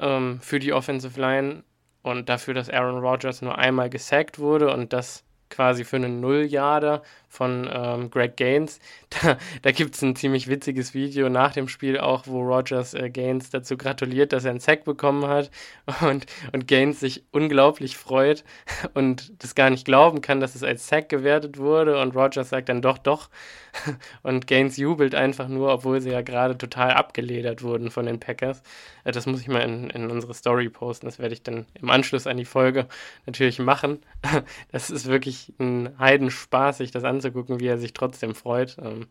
S1: ähm, für die Offensive Line und dafür, dass Aaron Rodgers nur einmal gesackt wurde und das quasi für einen Nulljader von ähm, Greg Gaines. Da, da gibt es ein ziemlich witziges Video nach dem Spiel auch, wo Rogers äh, Gaines dazu gratuliert, dass er einen Sack bekommen hat und, und Gaines sich unglaublich freut und das gar nicht glauben kann, dass es als Sack gewertet wurde und Rogers sagt dann doch, doch und Gaines jubelt einfach nur, obwohl sie ja gerade total abgeledert wurden von den Packers. Äh, das muss ich mal in, in unsere Story posten, das werde ich dann im Anschluss an die Folge natürlich machen. Das ist wirklich ein Heidenspaß, sich das anzugucken, wie er sich trotzdem freut, ähm,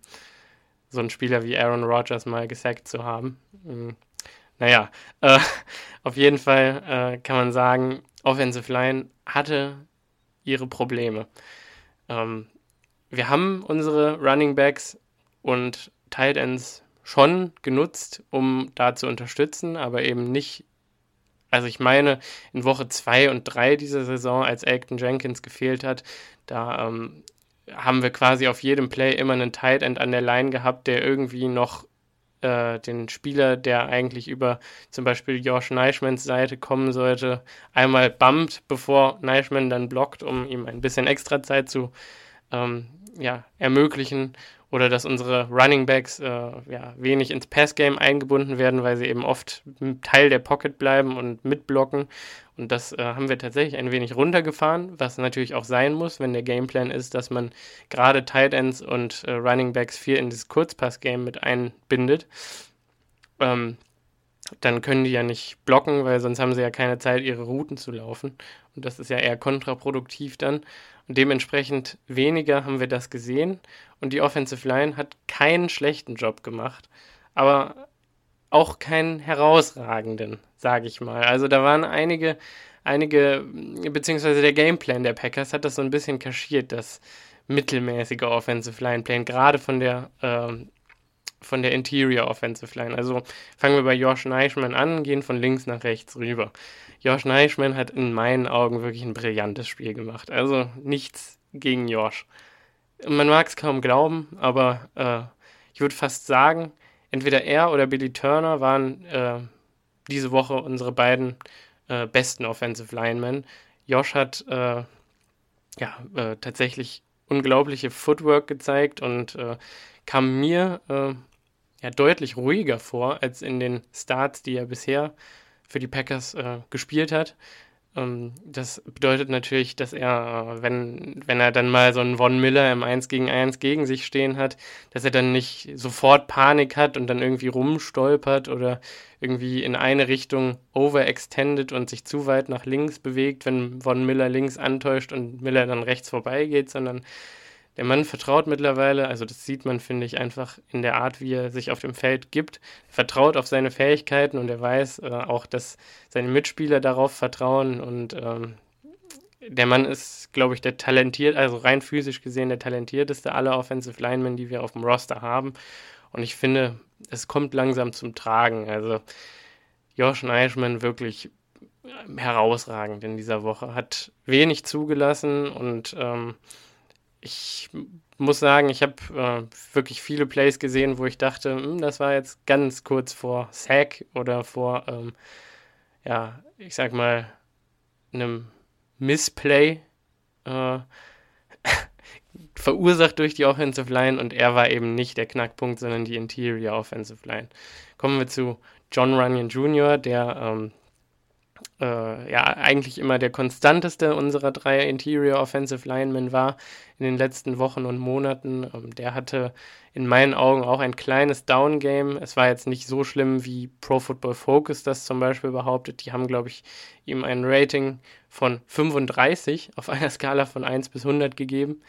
S1: so einen Spieler wie Aaron Rodgers mal gesackt zu haben. Ähm, naja, äh, auf jeden Fall äh, kann man sagen, Offensive Line hatte ihre Probleme. Ähm, wir haben unsere Running Backs und Tight Ends schon genutzt, um da zu unterstützen, aber eben nicht also ich meine, in Woche 2 und 3 dieser Saison, als Elton Jenkins gefehlt hat, da ähm, haben wir quasi auf jedem Play immer einen Tight End an der Line gehabt, der irgendwie noch äh, den Spieler, der eigentlich über zum Beispiel Josh Neischmans Seite kommen sollte, einmal bumpt, bevor Neischmann dann blockt, um ihm ein bisschen extra Zeit zu ähm, ja, ermöglichen oder dass unsere Running Backs äh, ja, wenig ins Passgame eingebunden werden, weil sie eben oft Teil der Pocket bleiben und mitblocken. Und das äh, haben wir tatsächlich ein wenig runtergefahren, was natürlich auch sein muss, wenn der Gameplan ist, dass man gerade Tight Ends und äh, Running Backs viel in das Kurzpass-Game mit einbindet. Ähm, dann können die ja nicht blocken, weil sonst haben sie ja keine Zeit, ihre Routen zu laufen. Und das ist ja eher kontraproduktiv dann. Und dementsprechend weniger haben wir das gesehen. Und die Offensive Line hat keinen schlechten Job gemacht, aber auch keinen herausragenden, sage ich mal. Also da waren einige, einige, beziehungsweise der Gameplan der Packers hat das so ein bisschen kaschiert, das mittelmäßige Offensive Line Plan, gerade von der ähm, von der Interior Offensive Line. Also fangen wir bei Josh Neischmann an, gehen von links nach rechts rüber. Josh Neischmann hat in meinen Augen wirklich ein brillantes Spiel gemacht. Also nichts gegen Josh. Man mag es kaum glauben, aber äh, ich würde fast sagen, entweder er oder Billy Turner waren äh, diese Woche unsere beiden äh, besten Offensive Linemen. Josh hat äh, ja äh, tatsächlich unglaubliche Footwork gezeigt und äh, kam mir ja deutlich ruhiger vor als in den Starts, die er bisher für die Packers äh, gespielt hat. Ähm, das bedeutet natürlich, dass er, äh, wenn, wenn er dann mal so einen Von Miller im 1 gegen 1 gegen sich stehen hat, dass er dann nicht sofort Panik hat und dann irgendwie rumstolpert oder irgendwie in eine Richtung overextended und sich zu weit nach links bewegt, wenn Von Miller links antäuscht und Miller dann rechts vorbeigeht, sondern der Mann vertraut mittlerweile, also das sieht man, finde ich, einfach in der Art, wie er sich auf dem Feld gibt. Er vertraut auf seine Fähigkeiten und er weiß äh, auch, dass seine Mitspieler darauf vertrauen und ähm, der Mann ist, glaube ich, der talentiert, also rein physisch gesehen der talentierteste aller Offensive Linemen, die wir auf dem Roster haben. Und ich finde, es kommt langsam zum Tragen. Also Josh Eichmann wirklich herausragend in dieser Woche, hat wenig zugelassen und ähm, ich muss sagen, ich habe äh, wirklich viele Plays gesehen, wo ich dachte, hm, das war jetzt ganz kurz vor Sack oder vor, ähm, ja, ich sag mal, einem Missplay äh, verursacht durch die Offensive Line und er war eben nicht der Knackpunkt, sondern die Interior Offensive Line. Kommen wir zu John Runyon Jr., der ähm, äh, ja eigentlich immer der konstanteste unserer drei Interior Offensive Linemen war in den letzten Wochen und Monaten. Ähm, der hatte in meinen Augen auch ein kleines Down-Game. Es war jetzt nicht so schlimm, wie Pro Football Focus das zum Beispiel behauptet. Die haben, glaube ich, ihm ein Rating von 35 auf einer Skala von 1 bis 100 gegeben.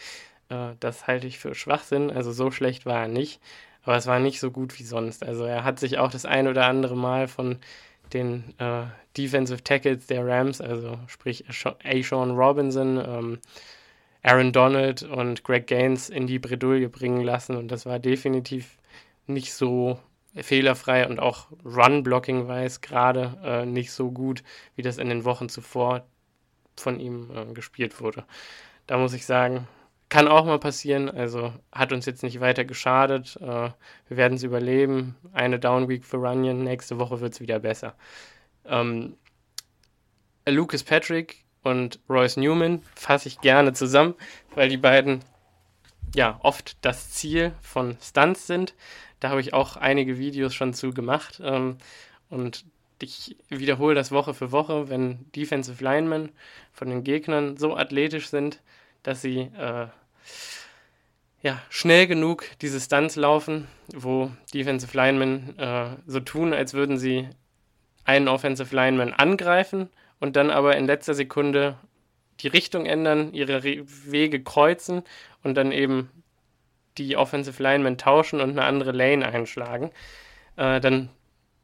S1: Äh, das halte ich für Schwachsinn. Also so schlecht war er nicht. Aber es war nicht so gut wie sonst. Also er hat sich auch das ein oder andere Mal von den äh, Defensive Tackles der Rams, also sprich Ashawn Robinson, ähm, Aaron Donald und Greg Gaines in die Bredouille bringen lassen und das war definitiv nicht so fehlerfrei und auch Run-Blocking-weiß gerade äh, nicht so gut, wie das in den Wochen zuvor von ihm äh, gespielt wurde. Da muss ich sagen, kann auch mal passieren, also hat uns jetzt nicht weiter geschadet. Äh, wir werden es überleben. Eine Down Week für Runyon, nächste Woche wird es wieder besser. Ähm, Lucas Patrick und Royce Newman fasse ich gerne zusammen, weil die beiden ja oft das Ziel von Stunts sind. Da habe ich auch einige Videos schon zu gemacht. Ähm, und ich wiederhole das Woche für Woche, wenn Defensive Linemen von den Gegnern so athletisch sind, dass sie äh, ja, schnell genug diese Stunts laufen, wo Defensive Linemen äh, so tun, als würden sie einen Offensive Lineman angreifen und dann aber in letzter Sekunde die Richtung ändern, ihre Re Wege kreuzen und dann eben die Offensive Linemen tauschen und eine andere Lane einschlagen. Äh, dann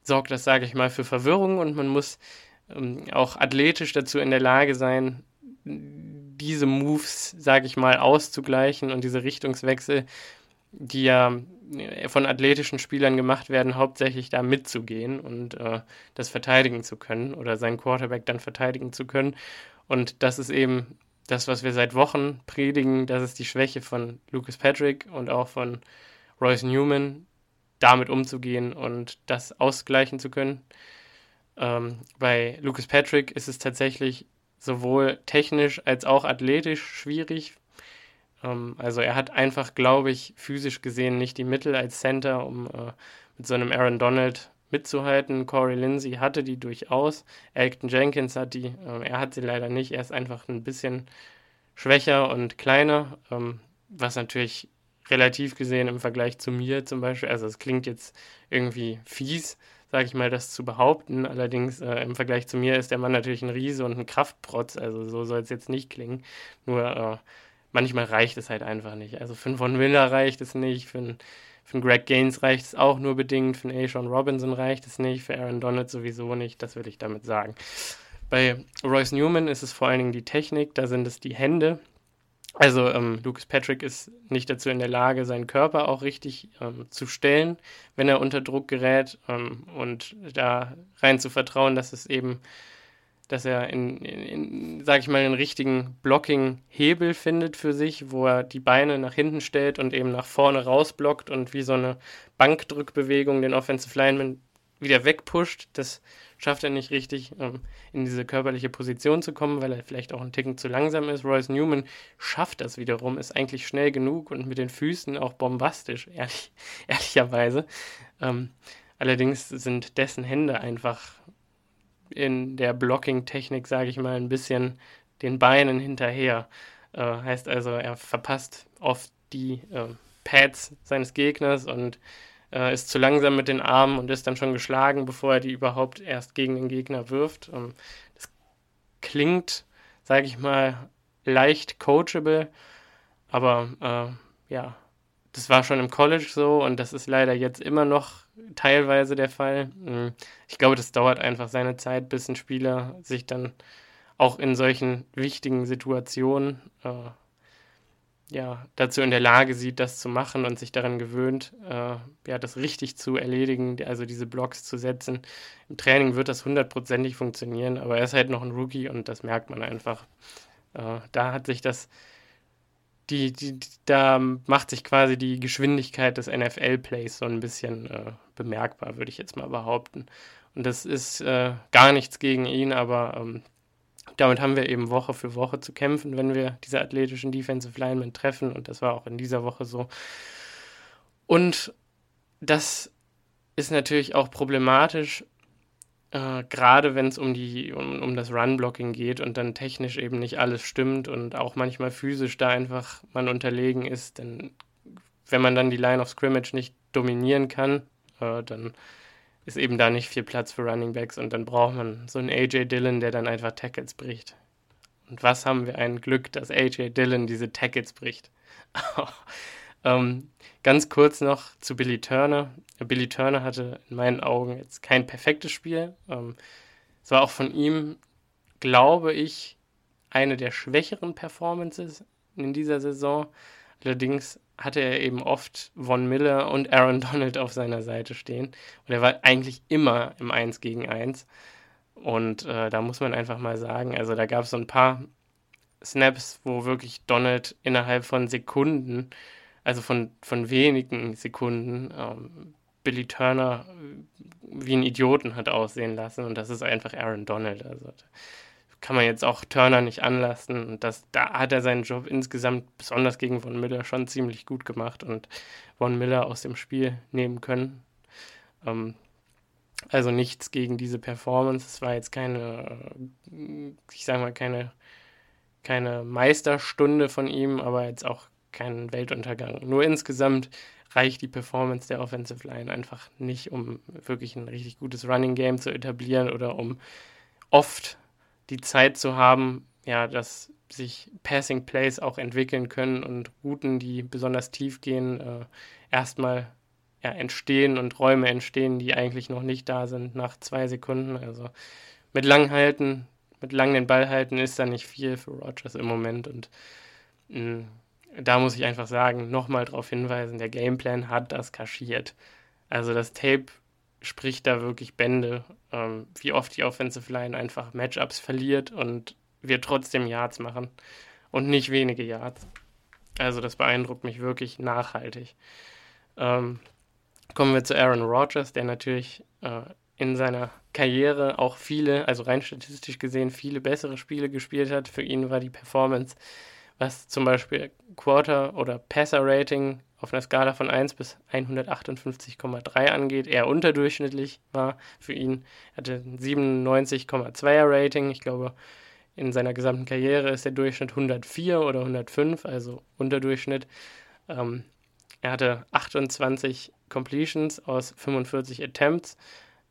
S1: sorgt das, sage ich mal, für Verwirrung und man muss ähm, auch athletisch dazu in der Lage sein, diese Moves, sage ich mal, auszugleichen und diese Richtungswechsel, die ja äh, von athletischen Spielern gemacht werden, hauptsächlich da mitzugehen und äh, das verteidigen zu können oder seinen Quarterback dann verteidigen zu können. Und das ist eben das, was wir seit Wochen predigen, das ist die Schwäche von Lucas Patrick und auch von Royce Newman, damit umzugehen und das ausgleichen zu können. Ähm, bei Lucas Patrick ist es tatsächlich sowohl technisch als auch athletisch schwierig. Ähm, also er hat einfach, glaube ich, physisch gesehen nicht die Mittel als Center, um äh, mit so einem Aaron Donald mitzuhalten. Corey Lindsay hatte die durchaus. Elton Jenkins hat die. Äh, er hat sie leider nicht. Er ist einfach ein bisschen schwächer und kleiner, ähm, was natürlich relativ gesehen im Vergleich zu mir zum Beispiel, also es klingt jetzt irgendwie fies, sage ich mal, das zu behaupten. Allerdings äh, im Vergleich zu mir ist der Mann natürlich ein Riese und ein Kraftprotz, also so soll es jetzt nicht klingen. Nur äh, manchmal reicht es halt einfach nicht. Also für einen Von Miller reicht es nicht, für einen, für einen Greg Gaines reicht es auch nur bedingt, für einen A. Robinson reicht es nicht, für Aaron Donald sowieso nicht, das will ich damit sagen. Bei Royce Newman ist es vor allen Dingen die Technik, da sind es die Hände, also ähm, Lucas Patrick ist nicht dazu in der Lage, seinen Körper auch richtig ähm, zu stellen, wenn er unter Druck gerät ähm, und da rein zu vertrauen, dass es eben, dass er in, in, in sag ich mal, den richtigen Blocking-Hebel findet für sich, wo er die Beine nach hinten stellt und eben nach vorne rausblockt und wie so eine Bankdrückbewegung den Offensive Lineman wieder wegpusht. Das schafft er nicht richtig, ähm, in diese körperliche Position zu kommen, weil er vielleicht auch ein Ticken zu langsam ist. Royce Newman schafft das wiederum, ist eigentlich schnell genug und mit den Füßen auch bombastisch, ehrlich, ehrlicherweise. Ähm, allerdings sind dessen Hände einfach in der Blocking-Technik, sage ich mal, ein bisschen den Beinen hinterher. Äh, heißt also, er verpasst oft die äh, Pads seines Gegners und äh, ist zu langsam mit den Armen und ist dann schon geschlagen, bevor er die überhaupt erst gegen den Gegner wirft. Ähm, das klingt, sage ich mal, leicht coachable, aber äh, ja, das war schon im College so und das ist leider jetzt immer noch teilweise der Fall. Hm, ich glaube, das dauert einfach seine Zeit, bis ein Spieler sich dann auch in solchen wichtigen Situationen äh, ja, dazu in der Lage sieht, das zu machen und sich daran gewöhnt, äh, ja, das richtig zu erledigen, also diese Blocks zu setzen. Im Training wird das hundertprozentig funktionieren, aber er ist halt noch ein Rookie und das merkt man einfach. Äh, da hat sich das, die, die, da macht sich quasi die Geschwindigkeit des NFL-Plays so ein bisschen äh, bemerkbar, würde ich jetzt mal behaupten. Und das ist äh, gar nichts gegen ihn, aber ähm, damit haben wir eben Woche für Woche zu kämpfen, wenn wir diese athletischen Defensive Linemen treffen. Und das war auch in dieser Woche so. Und das ist natürlich auch problematisch, äh, gerade wenn es um, um, um das Run-Blocking geht und dann technisch eben nicht alles stimmt und auch manchmal physisch da einfach man unterlegen ist. Denn wenn man dann die Line of Scrimmage nicht dominieren kann, äh, dann ist eben da nicht viel Platz für Running Backs und dann braucht man so einen AJ Dillon, der dann einfach Tackles bricht. Und was haben wir ein Glück, dass AJ Dillon diese Tackles bricht. ähm, ganz kurz noch zu Billy Turner. Billy Turner hatte in meinen Augen jetzt kein perfektes Spiel. Ähm, es war auch von ihm, glaube ich, eine der schwächeren Performances in dieser Saison. Allerdings hatte er eben oft Von Miller und Aaron Donald auf seiner Seite stehen. Und er war eigentlich immer im 1 gegen 1. Und äh, da muss man einfach mal sagen, also da gab es so ein paar Snaps, wo wirklich Donald innerhalb von Sekunden, also von, von wenigen Sekunden, ähm, Billy Turner wie einen Idioten hat aussehen lassen. Und das ist einfach Aaron Donald. Also kann man jetzt auch Turner nicht anlassen. Und das, da hat er seinen Job insgesamt, besonders gegen Von Miller, schon ziemlich gut gemacht und Von Miller aus dem Spiel nehmen können. Ähm, also nichts gegen diese Performance. Es war jetzt keine, ich sage mal, keine, keine Meisterstunde von ihm, aber jetzt auch kein Weltuntergang. Nur insgesamt reicht die Performance der Offensive Line einfach nicht, um wirklich ein richtig gutes Running Game zu etablieren oder um oft die Zeit zu haben, ja, dass sich Passing Plays auch entwickeln können und Routen, die besonders tief gehen, äh, erstmal ja, entstehen und Räume entstehen, die eigentlich noch nicht da sind nach zwei Sekunden. Also mit lang halten, mit lang den Ball halten ist da nicht viel für Rogers im Moment und mh, mm, da muss ich einfach sagen, nochmal darauf hinweisen, der Gameplan hat das kaschiert. Also das Tape spricht da wirklich Bände, ähm, wie oft die Offensive Line einfach Matchups verliert und wir trotzdem Yards machen und nicht wenige Yards. Also das beeindruckt mich wirklich nachhaltig. Ähm, kommen wir zu Aaron Rodgers, der natürlich äh, in seiner Karriere auch viele, also rein statistisch gesehen, viele bessere Spiele gespielt hat. Für ihn war die Performance, was zum Beispiel Quarter- oder Passer-Rating auf einer Skala von 1 bis 158,3 angeht, eher unterdurchschnittlich war für ihn. Er hatte ein 97,2er Rating. Ich glaube, in seiner gesamten Karriere ist der Durchschnitt 104 oder 105, also Unterdurchschnitt. Ähm, er hatte 28 Completions aus 45 Attempts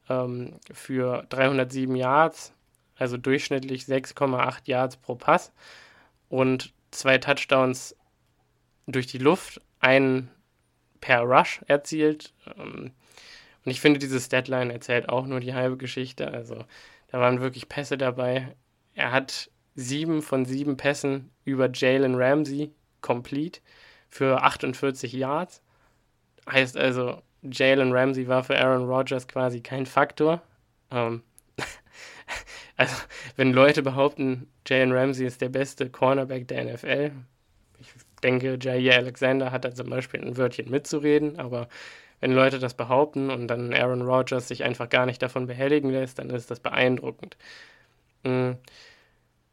S1: ähm, für 307 Yards, also durchschnittlich 6,8 Yards pro Pass und zwei Touchdowns durch die Luft, einen per Rush erzielt. Ähm, und ich finde, dieses Deadline erzählt auch nur die halbe Geschichte. Also da waren wirklich Pässe dabei. Er hat sieben von sieben Pässen über Jalen Ramsey complete für 48 Yards. Heißt also, Jalen Ramsey war für Aaron Rodgers quasi kein Faktor. Ähm, also, wenn Leute behaupten, Jalen Ramsey ist der beste Cornerback der NFL, denke, Jair Alexander hat da zum Beispiel ein Wörtchen mitzureden, aber wenn Leute das behaupten und dann Aaron Rodgers sich einfach gar nicht davon behelligen lässt, dann ist das beeindruckend. Mm,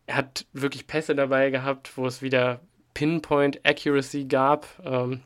S1: er hat wirklich Pässe dabei gehabt, wo es wieder Pinpoint Accuracy gab. Ähm,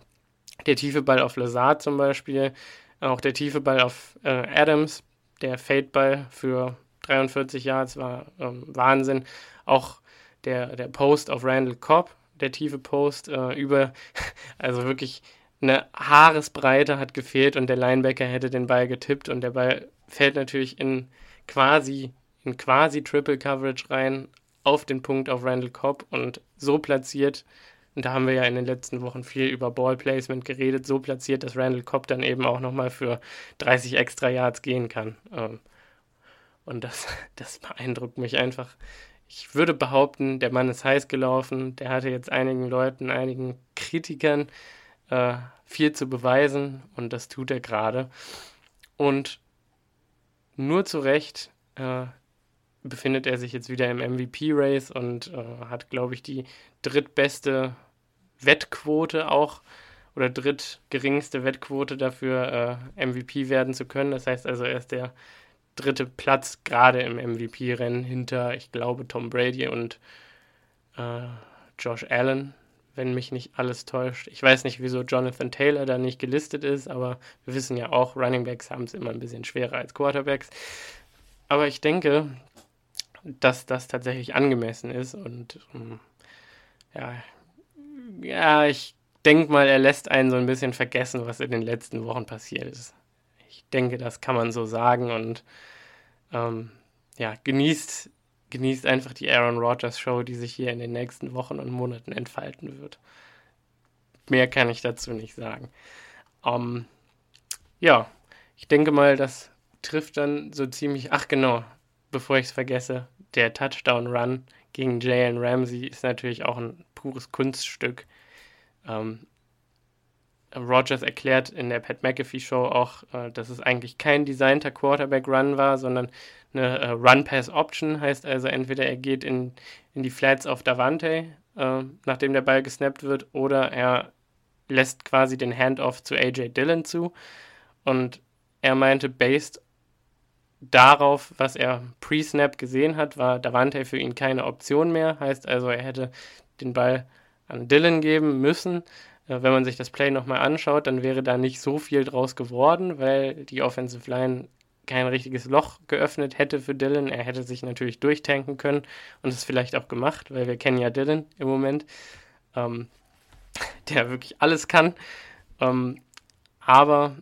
S1: der tiefe Ball auf Lazard zum Beispiel, auch der tiefe Ball auf äh, Adams, der Fade-Ball für 43 Yards war ähm, Wahnsinn. Auch der, der Post auf Randall Cobb, der tiefe Post äh, über, also wirklich eine Haaresbreite hat gefehlt und der Linebacker hätte den Ball getippt und der Ball fällt natürlich in quasi in quasi Triple Coverage rein auf den Punkt auf Randall Cobb und so platziert, und da haben wir ja in den letzten Wochen viel über Ballplacement geredet, so platziert, dass Randall Cobb dann eben auch nochmal für 30 extra Yards gehen kann. Ähm, und das, das beeindruckt mich einfach. Ich würde behaupten, der Mann ist heiß gelaufen. Der hatte jetzt einigen Leuten, einigen Kritikern äh, viel zu beweisen und das tut er gerade. Und nur zu Recht äh, befindet er sich jetzt wieder im MVP-Race und äh, hat, glaube ich, die drittbeste Wettquote auch oder drittgeringste Wettquote dafür, äh, MVP werden zu können. Das heißt also, er ist der dritte Platz gerade im MVP-Rennen hinter, ich glaube, Tom Brady und äh, Josh Allen, wenn mich nicht alles täuscht. Ich weiß nicht, wieso Jonathan Taylor da nicht gelistet ist, aber wir wissen ja auch, Running Backs haben es immer ein bisschen schwerer als Quarterbacks. Aber ich denke, dass das tatsächlich angemessen ist und ähm, ja, ja, ich denke mal, er lässt einen so ein bisschen vergessen, was in den letzten Wochen passiert ist. Ich denke, das kann man so sagen und ähm, ja, genießt, genießt einfach die Aaron Rodgers Show, die sich hier in den nächsten Wochen und Monaten entfalten wird. Mehr kann ich dazu nicht sagen. Ähm, ja, ich denke mal, das trifft dann so ziemlich. Ach genau, bevor ich es vergesse, der Touchdown Run gegen Jalen Ramsey ist natürlich auch ein pures Kunststück. Ähm, Rogers erklärt in der Pat McAfee Show auch, äh, dass es eigentlich kein designter Quarterback Run war, sondern eine äh, Run Pass Option. Heißt also, entweder er geht in, in die Flats auf Davante, äh, nachdem der Ball gesnappt wird, oder er lässt quasi den Handoff zu AJ Dillon zu. Und er meinte, based darauf, was er pre-Snap gesehen hat, war Davante für ihn keine Option mehr. Heißt also, er hätte den Ball an Dylan geben müssen. Äh, wenn man sich das Play nochmal anschaut, dann wäre da nicht so viel draus geworden, weil die Offensive Line kein richtiges Loch geöffnet hätte für Dylan. Er hätte sich natürlich durchtanken können und es vielleicht auch gemacht, weil wir kennen ja Dylan im Moment, ähm, der wirklich alles kann. Ähm, aber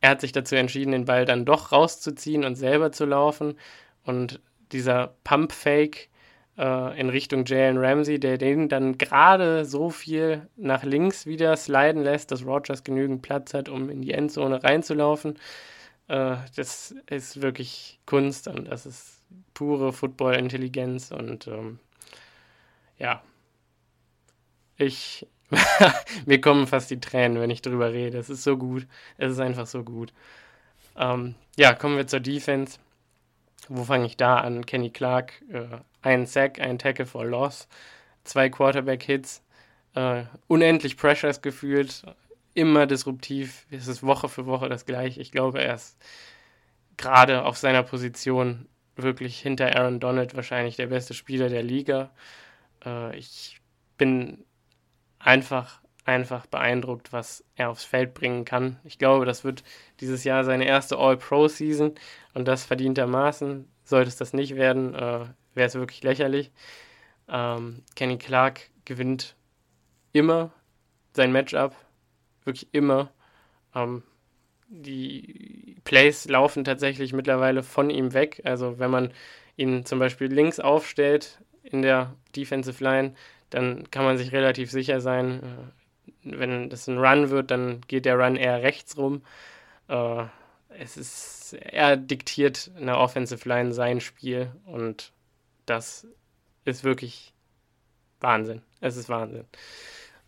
S1: er hat sich dazu entschieden, den Ball dann doch rauszuziehen und selber zu laufen. Und dieser Pump-Fake in Richtung Jalen Ramsey, der den dann gerade so viel nach links wieder sliden lässt, dass Rogers genügend Platz hat, um in die Endzone reinzulaufen. Äh, das ist wirklich Kunst und das ist pure Football-Intelligenz und ähm, ja, ich Mir kommen fast die Tränen, wenn ich drüber rede. Es ist so gut. Es ist einfach so gut. Ähm, ja, kommen wir zur Defense. Wo fange ich da an? Kenny Clark, äh, ein Sack, ein Tackle for Loss, zwei Quarterback-Hits, äh, unendlich Pressures gefühlt, immer disruptiv. Es ist Woche für Woche das gleiche. Ich glaube, er ist gerade auf seiner Position wirklich hinter Aaron Donald wahrscheinlich der beste Spieler der Liga. Äh, ich bin einfach, einfach beeindruckt, was er aufs Feld bringen kann. Ich glaube, das wird dieses Jahr seine erste All-Pro-Season und das verdientermaßen. Sollte es das nicht werden, äh, wäre es wirklich lächerlich. Ähm, Kenny Clark gewinnt immer sein Matchup, wirklich immer. Ähm, die Plays laufen tatsächlich mittlerweile von ihm weg. Also wenn man ihn zum Beispiel links aufstellt in der Defensive Line, dann kann man sich relativ sicher sein, äh, wenn das ein Run wird, dann geht der Run eher rechts rum. Äh, es ist, er diktiert in der Offensive Line sein Spiel und das ist wirklich Wahnsinn. Es ist Wahnsinn.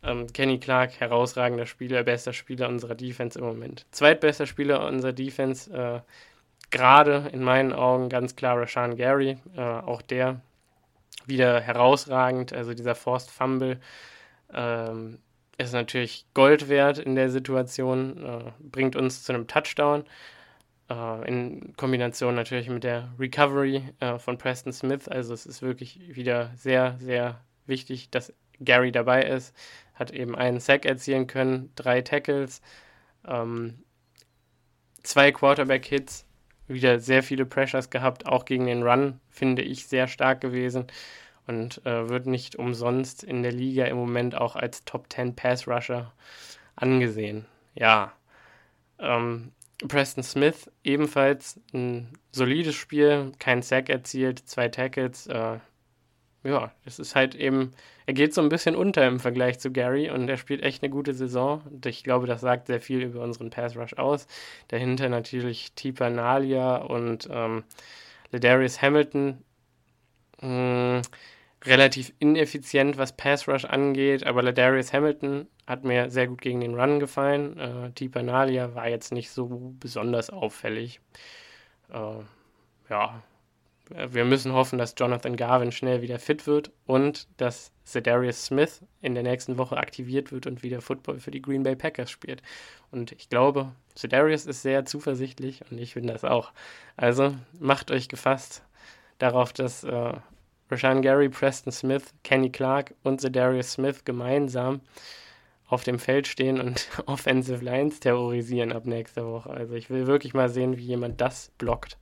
S1: Ähm, Kenny Clark, herausragender Spieler, bester Spieler unserer Defense im Moment. Zweitbester Spieler unserer Defense, äh, gerade in meinen Augen ganz klar Rashan Gary. Äh, auch der wieder herausragend. Also dieser Forced Fumble ähm, ist natürlich Gold wert in der Situation, äh, bringt uns zu einem Touchdown. Äh, in Kombination natürlich mit der Recovery äh, von Preston Smith. Also es ist wirklich wieder sehr, sehr wichtig, dass Gary dabei ist. Hat eben einen Sack erzielen können, drei Tackles, ähm, zwei Quarterback-Hits wieder sehr viele Pressures gehabt, auch gegen den Run, finde ich sehr stark gewesen und äh, wird nicht umsonst in der Liga im Moment auch als Top 10 Pass Rusher angesehen. Ja. Ähm, Preston Smith ebenfalls ein solides Spiel, kein Sack erzielt, zwei Tackles. Äh, ja, es ist halt eben, er geht so ein bisschen unter im Vergleich zu Gary und er spielt echt eine gute Saison. Und ich glaube, das sagt sehr viel über unseren Pass Rush aus. Dahinter natürlich Tipa Nalia und ähm, Ladarius Hamilton. Mh, hm, relativ ineffizient, was Pass Rush angeht, aber Ladarius Hamilton hat mir sehr gut gegen den Run gefallen. Äh, Tipa Nalia war jetzt nicht so besonders auffällig. Äh, ja, wir müssen hoffen, dass Jonathan Garvin schnell wieder fit wird und dass Zedarius Smith in der nächsten Woche aktiviert wird und wieder Football für die Green Bay Packers spielt. Und ich glaube, Zedarius ist sehr zuversichtlich und ich bin das auch. Also macht euch gefasst darauf, dass äh, Rashan Gary, Preston Smith, Kenny Clark und Zedarius Smith gemeinsam auf dem Feld stehen und Offensive Lines terrorisieren ab nächster Woche. Also ich will wirklich mal sehen, wie jemand das blockt,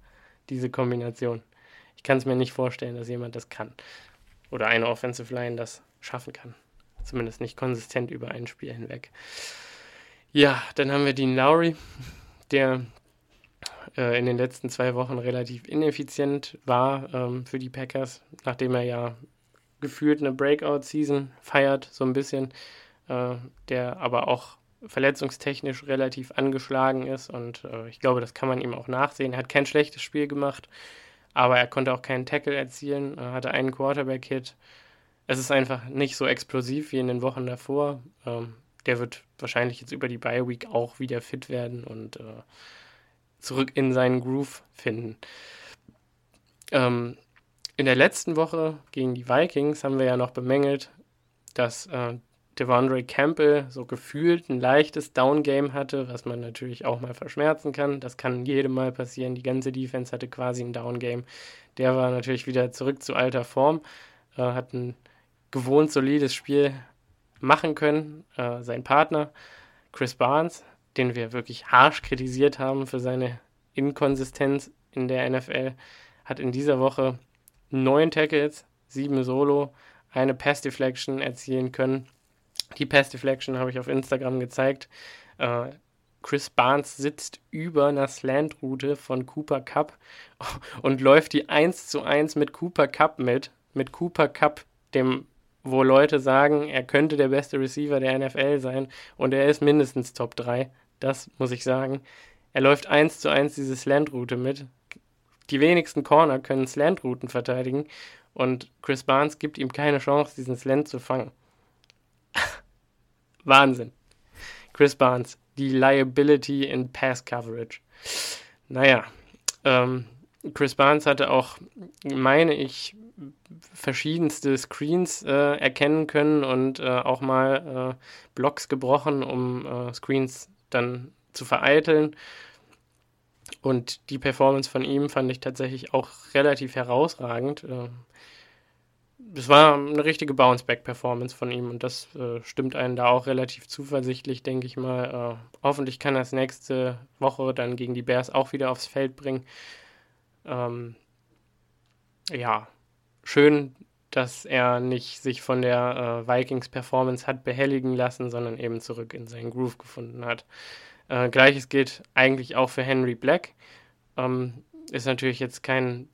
S1: diese Kombination. Ich kann es mir nicht vorstellen, dass jemand das kann. Oder eine Offensive Line das schaffen kann. Zumindest nicht konsistent über ein Spiel hinweg. Ja, dann haben wir Dean Lowry, der äh, in den letzten zwei Wochen relativ ineffizient war ähm, für die Packers, nachdem er ja gefühlt eine Breakout-Season feiert, so ein bisschen, äh, der aber auch verletzungstechnisch relativ angeschlagen ist und äh, ich glaube, das kann man ihm auch nachsehen. Er hat kein schlechtes Spiel gemacht, aber er konnte auch keinen Tackle erzielen, er hatte einen Quarterback-Hit. Es ist einfach nicht so explosiv wie in den Wochen davor. Ähm, der wird wahrscheinlich jetzt über die Bye Week auch wieder fit werden und äh, zurück in seinen Groove finden. Ähm, in der letzten Woche gegen die Vikings haben wir ja noch bemängelt, dass äh, Devondre Campbell so gefühlt ein leichtes Down-Game hatte, was man natürlich auch mal verschmerzen kann. Das kann jedem mal passieren. Die ganze Defense hatte quasi ein Down-Game. Der war natürlich wieder zurück zu alter Form, äh, hat ein gewohnt solides Spiel machen können. Äh, sein Partner Chris Barnes, den wir wirklich harsch kritisiert haben für seine Inkonsistenz in der NFL, hat in dieser Woche neun Tackles, sieben Solo, eine Pass Deflection erzielen können. Die Pass Deflection habe ich auf Instagram gezeigt. Äh, Chris Barnes sitzt über einer Slant-Route von Cooper Cup und läuft die 1 zu 1 mit Cooper Cup mit. Mit Cooper Cup, dem, wo Leute sagen, er könnte der beste Receiver der NFL sein und er ist mindestens Top 3. Das muss ich sagen. Er läuft 1 zu 1 diese Slant-Route mit. Die wenigsten Corner können Slant-Routen verteidigen und Chris Barnes gibt ihm keine Chance, diesen Slant zu fangen. Wahnsinn. Chris Barnes, die Liability in Pass Coverage. Naja, ähm, Chris Barnes hatte auch, meine ich, verschiedenste Screens äh, erkennen können und äh, auch mal äh, Blocks gebrochen, um äh, Screens dann zu vereiteln. Und die Performance von ihm fand ich tatsächlich auch relativ herausragend. Das war eine richtige Bounce-Back-Performance von ihm und das äh, stimmt einen da auch relativ zuversichtlich, denke ich mal. Äh, hoffentlich kann er es nächste Woche dann gegen die Bears auch wieder aufs Feld bringen. Ähm, ja, schön, dass er nicht sich von der äh, Vikings-Performance hat behelligen lassen, sondern eben zurück in seinen Groove gefunden hat. Äh, Gleiches gilt eigentlich auch für Henry Black. Ähm, ist natürlich jetzt kein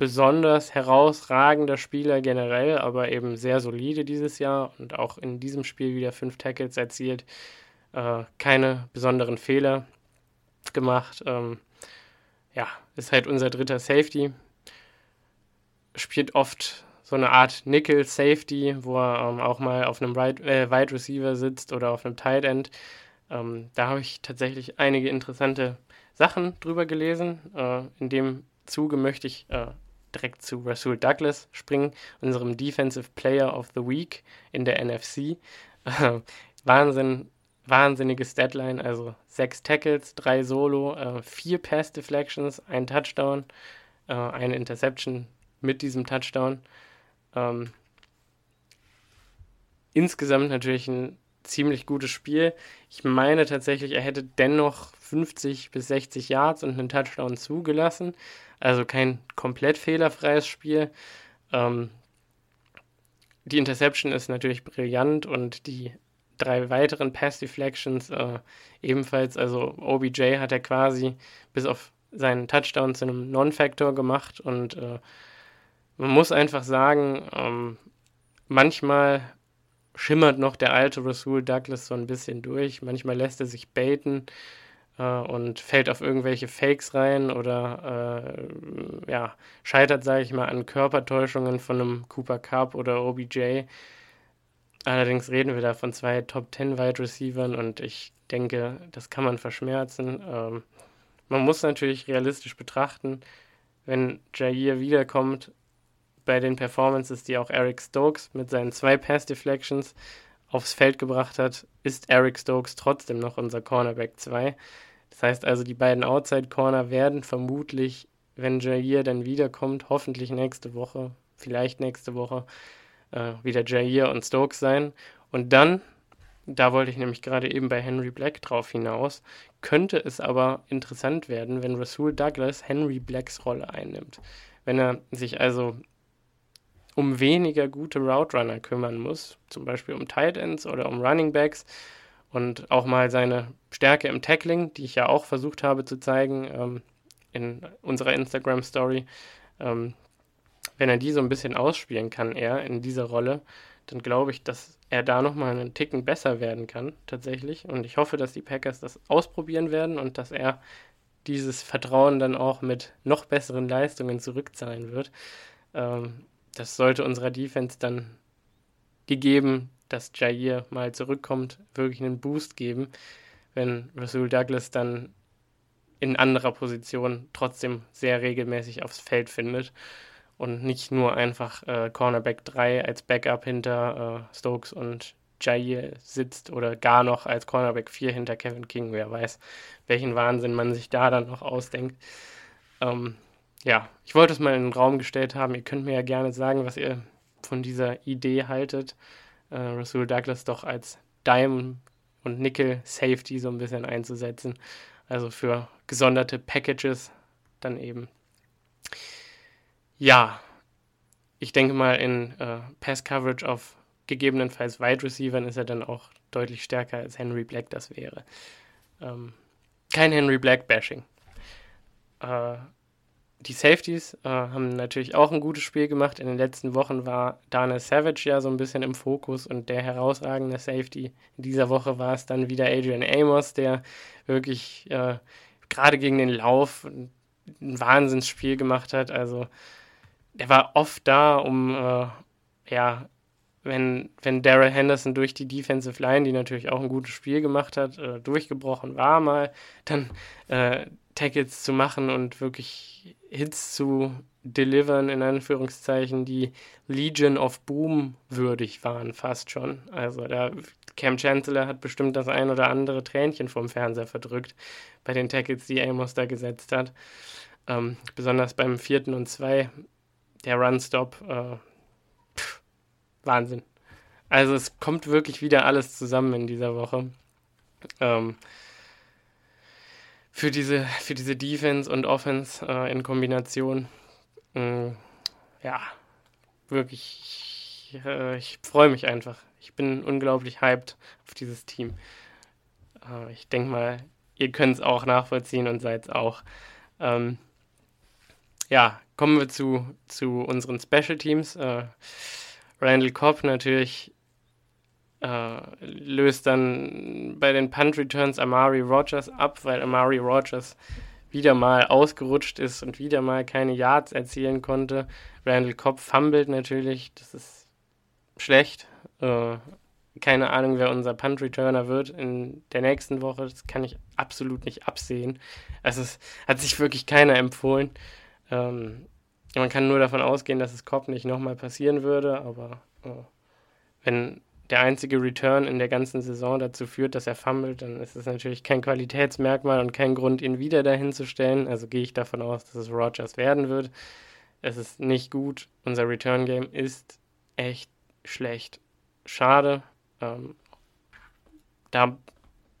S1: besonders herausragender Spieler generell, aber eben sehr solide dieses Jahr und auch in diesem Spiel wieder fünf Tackles erzielt. Äh, keine besonderen Fehler gemacht. Ähm, ja, ist halt unser dritter Safety. Spielt oft so eine Art Nickel Safety, wo er ähm, auch mal auf einem right, äh, Wide Receiver sitzt oder auf einem Tight End. Ähm, da habe ich tatsächlich einige interessante Sachen drüber gelesen. Äh, in dem Zuge möchte ich äh, direkt zu Rasul Douglas springen, unserem Defensive Player of the Week in der NFC. Wahnsinn, wahnsinniges Deadline, also sechs Tackles, drei Solo, äh, vier Pass Deflections, ein Touchdown, äh, eine Interception mit diesem Touchdown. Ähm, insgesamt natürlich ein ziemlich gutes Spiel. Ich meine tatsächlich, er hätte dennoch 50 bis 60 Yards und einen Touchdown zugelassen. Also kein komplett fehlerfreies Spiel. Ähm, die Interception ist natürlich brillant und die drei weiteren Pass Deflections äh, ebenfalls. Also OBJ hat er quasi bis auf seinen Touchdown zu einem Non-Factor gemacht und äh, man muss einfach sagen, ähm, manchmal schimmert noch der alte Rasul Douglas so ein bisschen durch. Manchmal lässt er sich baiten äh, und fällt auf irgendwelche Fakes rein oder äh, ja, scheitert, sage ich mal, an Körpertäuschungen von einem Cooper Cup oder OBJ. Allerdings reden wir da von zwei Top 10 Wide Receivern und ich denke, das kann man verschmerzen. Ähm, man muss natürlich realistisch betrachten, wenn Jair wiederkommt, bei den Performances, die auch Eric Stokes mit seinen zwei Pass Deflections aufs Feld gebracht hat, ist Eric Stokes trotzdem noch unser Cornerback 2. Das heißt also, die beiden Outside Corner werden vermutlich, wenn Jair dann wiederkommt, hoffentlich nächste Woche, vielleicht nächste Woche, äh, wieder Jair und Stokes sein. Und dann, da wollte ich nämlich gerade eben bei Henry Black drauf hinaus, könnte es aber interessant werden, wenn Rasul Douglas Henry Blacks Rolle einnimmt. Wenn er sich also um weniger gute Route Runner kümmern muss, zum Beispiel um Tight Ends oder um Running Backs und auch mal seine Stärke im Tackling, die ich ja auch versucht habe zu zeigen ähm, in unserer Instagram Story, ähm, wenn er die so ein bisschen ausspielen kann, er in dieser Rolle, dann glaube ich, dass er da nochmal einen Ticken besser werden kann, tatsächlich. Und ich hoffe, dass die Packers das ausprobieren werden und dass er dieses Vertrauen dann auch mit noch besseren Leistungen zurückzahlen wird. Ähm, das sollte unserer Defense dann gegeben, dass Jair mal zurückkommt, wirklich einen Boost geben, wenn Rasul Douglas dann in anderer Position trotzdem sehr regelmäßig aufs Feld findet und nicht nur einfach äh, Cornerback 3 als Backup hinter äh, Stokes und Jair sitzt oder gar noch als Cornerback 4 hinter Kevin King. Wer weiß, welchen Wahnsinn man sich da dann noch ausdenkt. Ähm, ja, ich wollte es mal in den Raum gestellt haben. Ihr könnt mir ja gerne sagen, was ihr von dieser Idee haltet. Äh, Rasul Douglas doch als Dime und Nickel Safety so ein bisschen einzusetzen. Also für gesonderte Packages dann eben. Ja, ich denke mal in äh, Pass Coverage auf gegebenenfalls Wide Receivern ist er dann auch deutlich stärker als Henry Black das wäre. Ähm, kein Henry Black Bashing. Äh, die Safeties äh, haben natürlich auch ein gutes Spiel gemacht. In den letzten Wochen war Dana Savage ja so ein bisschen im Fokus und der herausragende Safety. In dieser Woche war es dann wieder Adrian Amos, der wirklich äh, gerade gegen den Lauf ein Wahnsinnsspiel gemacht hat. Also der war oft da, um äh, ja wenn, wenn Daryl Henderson durch die Defensive Line, die natürlich auch ein gutes Spiel gemacht hat, äh, durchgebrochen war mal, dann äh, Tackles zu machen und wirklich Hits zu delivern, in Anführungszeichen, die Legion of Boom würdig waren, fast schon. Also da Cam Chancellor hat bestimmt das ein oder andere Tränchen vom Fernseher verdrückt bei den Tackles, die Amos da gesetzt hat. Ähm, besonders beim vierten und zwei, der Run-Stop, äh, Wahnsinn. Also es kommt wirklich wieder alles zusammen in dieser Woche. Ähm, für diese, für diese Defense und Offense äh, in Kombination. Ähm, ja, wirklich, ich, äh, ich freue mich einfach. Ich bin unglaublich hyped auf dieses Team. Äh, ich denke mal, ihr könnt es auch nachvollziehen und seid es auch. Ähm, ja, kommen wir zu, zu unseren Special Teams. Äh, Randall Cobb natürlich äh, löst dann bei den Punt Returns Amari Rogers ab, weil Amari Rogers wieder mal ausgerutscht ist und wieder mal keine Yards erzielen konnte. Randall Cobb fummelt natürlich, das ist schlecht. Äh, keine Ahnung, wer unser Punt Returner wird in der nächsten Woche. Das kann ich absolut nicht absehen. Also es hat sich wirklich keiner empfohlen. Ähm, man kann nur davon ausgehen, dass es Cobb nicht nochmal passieren würde, aber äh, wenn der einzige Return in der ganzen Saison dazu führt, dass er fummelt, dann ist es natürlich kein Qualitätsmerkmal und kein Grund, ihn wieder dahin zu stellen. Also gehe ich davon aus, dass es Rogers werden wird. Es ist nicht gut. Unser Return Game ist echt schlecht. Schade. Ähm, da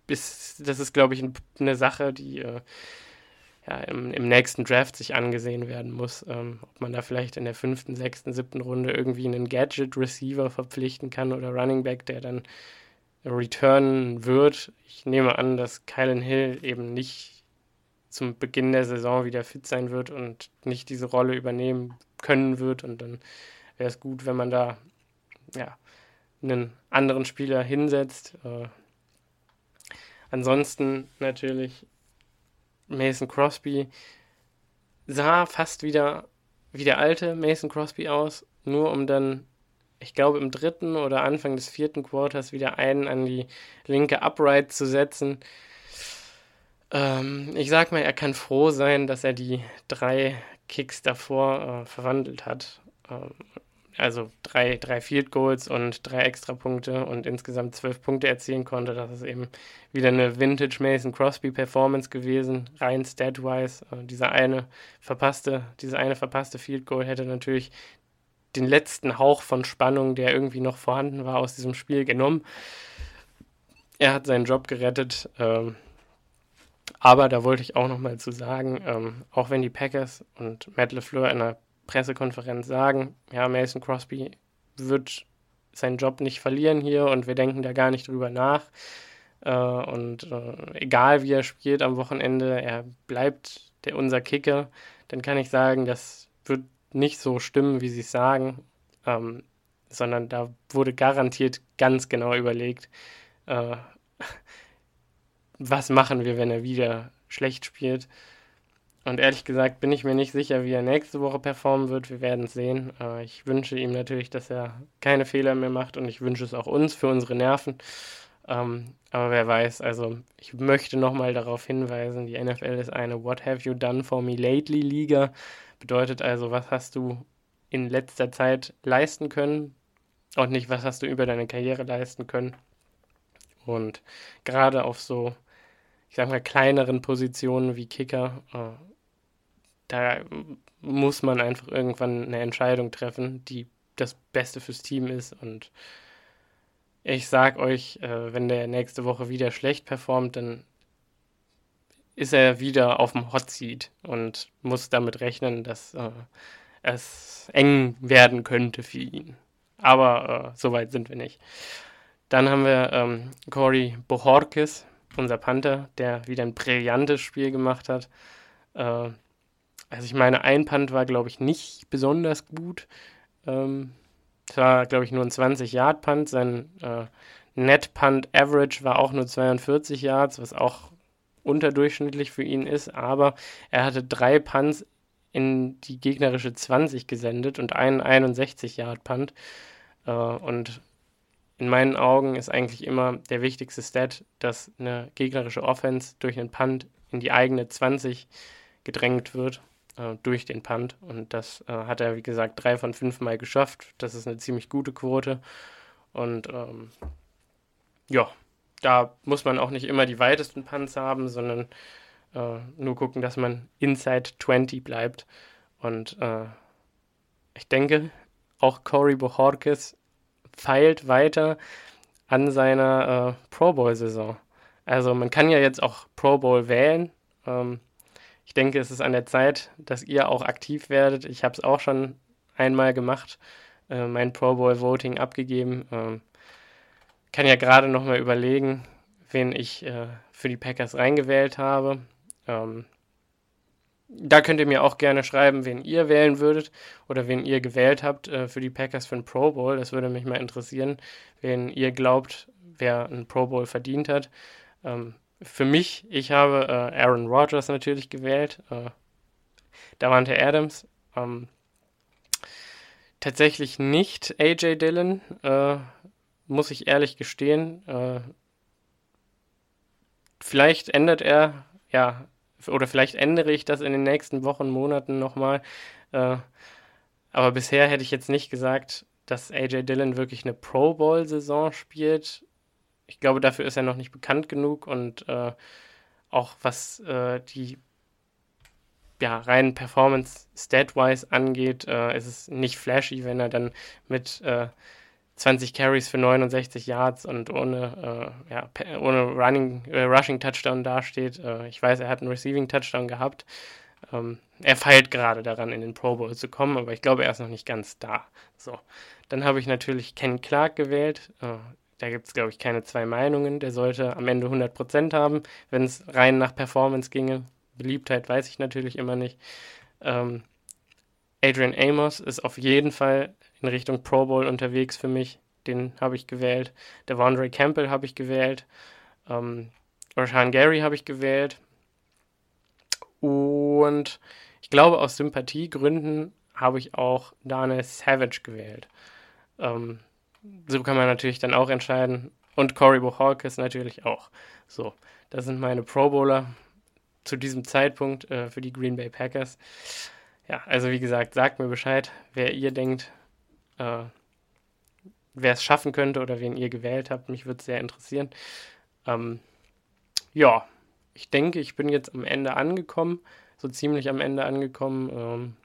S1: ist, das ist, glaube ich, eine Sache, die äh, ja, im, im, nächsten Draft sich angesehen werden muss, ähm, ob man da vielleicht in der fünften, sechsten, siebten Runde irgendwie einen Gadget-Receiver verpflichten kann oder Running Back, der dann returnen wird. Ich nehme an, dass Kylan Hill eben nicht zum Beginn der Saison wieder fit sein wird und nicht diese Rolle übernehmen können wird. Und dann wäre es gut, wenn man da ja, einen anderen Spieler hinsetzt. Äh, ansonsten natürlich Mason Crosby sah fast wieder wie der alte Mason Crosby aus, nur um dann, ich glaube, im dritten oder Anfang des vierten Quarters wieder einen an die linke Upright zu setzen. Ähm, ich sag mal, er kann froh sein, dass er die drei Kicks davor äh, verwandelt hat. Ähm, also drei, drei Field Goals und drei Extrapunkte und insgesamt zwölf Punkte erzielen konnte. Das ist eben wieder eine Vintage Mason Crosby Performance gewesen, rein stat-wise. Äh, dieser eine verpasste, diese eine verpasste Field Goal hätte natürlich den letzten Hauch von Spannung, der irgendwie noch vorhanden war, aus diesem Spiel genommen. Er hat seinen Job gerettet. Ähm, aber da wollte ich auch noch mal zu sagen, ähm, auch wenn die Packers und Matt LeFleur in einer Pressekonferenz sagen, ja, Mason Crosby wird seinen Job nicht verlieren hier und wir denken da gar nicht drüber nach. Äh, und äh, egal wie er spielt am Wochenende, er bleibt der, unser Kicker, dann kann ich sagen, das wird nicht so stimmen, wie sie es sagen, ähm, sondern da wurde garantiert ganz genau überlegt, äh, was machen wir, wenn er wieder schlecht spielt. Und ehrlich gesagt bin ich mir nicht sicher, wie er nächste Woche performen wird. Wir werden es sehen. Äh, ich wünsche ihm natürlich, dass er keine Fehler mehr macht und ich wünsche es auch uns für unsere Nerven. Ähm, aber wer weiß, also ich möchte nochmal darauf hinweisen, die NFL ist eine What have you done for me lately Liga. Bedeutet also, was hast du in letzter Zeit leisten können auch nicht, was hast du über deine Karriere leisten können. Und gerade auf so, ich sag mal, kleineren Positionen wie Kicker, äh, da muss man einfach irgendwann eine Entscheidung treffen, die das Beste fürs Team ist. Und ich sag euch, äh, wenn der nächste Woche wieder schlecht performt, dann ist er wieder auf dem Hot Seat und muss damit rechnen, dass äh, es eng werden könnte für ihn. Aber äh, so weit sind wir nicht. Dann haben wir ähm, Cory Bohorkes, unser Panther, der wieder ein brillantes Spiel gemacht hat. Äh, also ich meine, ein Punt war, glaube ich, nicht besonders gut. Ähm, es war, glaube ich, nur ein 20-Yard-Punt. Sein äh, Net-Punt-Average war auch nur 42 Yards, was auch unterdurchschnittlich für ihn ist. Aber er hatte drei Punts in die gegnerische 20 gesendet und einen 61-Yard-Punt. Äh, und in meinen Augen ist eigentlich immer der wichtigste Stat, dass eine gegnerische Offense durch einen Punt in die eigene 20 gedrängt wird, äh, durch den Punt. Und das äh, hat er, wie gesagt, drei von fünf Mal geschafft. Das ist eine ziemlich gute Quote. Und ähm, ja, da muss man auch nicht immer die weitesten Punts haben, sondern äh, nur gucken, dass man inside 20 bleibt. Und äh, ich denke, auch Corey Bohorkes feilt weiter an seiner äh, Pro Bowl-Saison. Also man kann ja jetzt auch Pro Bowl wählen. Ähm, ich denke, es ist an der Zeit, dass ihr auch aktiv werdet. Ich habe es auch schon einmal gemacht, äh, mein Pro Bowl Voting abgegeben. Ähm, kann ja gerade noch mal überlegen, wen ich äh, für die Packers reingewählt habe. Ähm, da könnt ihr mir auch gerne schreiben, wen ihr wählen würdet oder wen ihr gewählt habt äh, für die Packers für den Pro Bowl. Das würde mich mal interessieren, wen ihr glaubt, wer einen Pro Bowl verdient hat. Ähm, für mich, ich habe äh, Aaron Rodgers natürlich gewählt. Äh, Davante Adams. Ähm, tatsächlich nicht AJ Dillon, äh, muss ich ehrlich gestehen. Äh, vielleicht ändert er, ja, oder vielleicht ändere ich das in den nächsten Wochen, Monaten nochmal. Äh, aber bisher hätte ich jetzt nicht gesagt, dass AJ Dillon wirklich eine Pro Bowl-Saison spielt. Ich glaube, dafür ist er noch nicht bekannt genug und äh, auch was äh, die ja, rein Performance Stat-wise angeht, äh, ist es nicht flashy, wenn er dann mit äh, 20 Carries für 69 Yards und ohne, äh, ja, ohne Running, äh, Rushing Touchdown dasteht. Äh, ich weiß, er hat einen Receiving Touchdown gehabt. Ähm, er feilt gerade daran, in den Pro Bowl zu kommen, aber ich glaube, er ist noch nicht ganz da. So, dann habe ich natürlich Ken Clark gewählt. Da gibt es, glaube ich, keine zwei Meinungen. Der sollte am Ende 100% haben, wenn es rein nach Performance ginge. Beliebtheit weiß ich natürlich immer nicht. Ähm, Adrian Amos ist auf jeden Fall in Richtung Pro Bowl unterwegs für mich. Den habe ich gewählt. Devondre Campbell habe ich gewählt. Ähm, Rashan Gary habe ich gewählt. Und ich glaube, aus Sympathiegründen habe ich auch Daniel Savage gewählt. Ähm, so kann man natürlich dann auch entscheiden. Und Corey Bohawkes natürlich auch. So, das sind meine Pro Bowler zu diesem Zeitpunkt äh, für die Green Bay Packers. Ja, also wie gesagt, sagt mir Bescheid, wer ihr denkt, äh, wer es schaffen könnte oder wen ihr gewählt habt. Mich würde es sehr interessieren. Ähm, ja, ich denke, ich bin jetzt am Ende angekommen, so ziemlich am Ende angekommen. Ähm,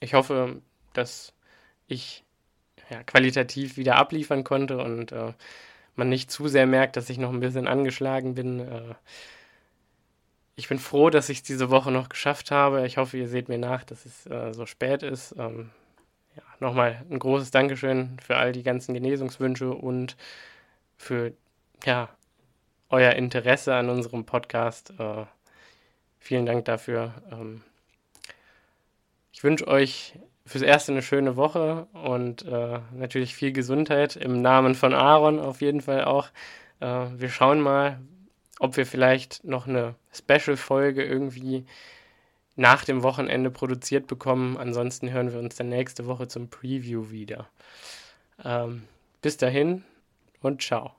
S1: ich hoffe, dass ich ja, qualitativ wieder abliefern konnte und äh, man nicht zu sehr merkt, dass ich noch ein bisschen angeschlagen bin. Äh, ich bin froh, dass ich es diese Woche noch geschafft habe. Ich hoffe, ihr seht mir nach, dass es äh, so spät ist. Ähm, ja, nochmal ein großes Dankeschön für all die ganzen Genesungswünsche und für ja, euer Interesse an unserem Podcast. Äh, vielen Dank dafür. Ähm, ich wünsche euch fürs Erste eine schöne Woche und äh, natürlich viel Gesundheit im Namen von Aaron auf jeden Fall auch. Äh, wir schauen mal, ob wir vielleicht noch eine Special-Folge irgendwie nach dem Wochenende produziert bekommen. Ansonsten hören wir uns dann nächste Woche zum Preview wieder. Ähm, bis dahin und ciao.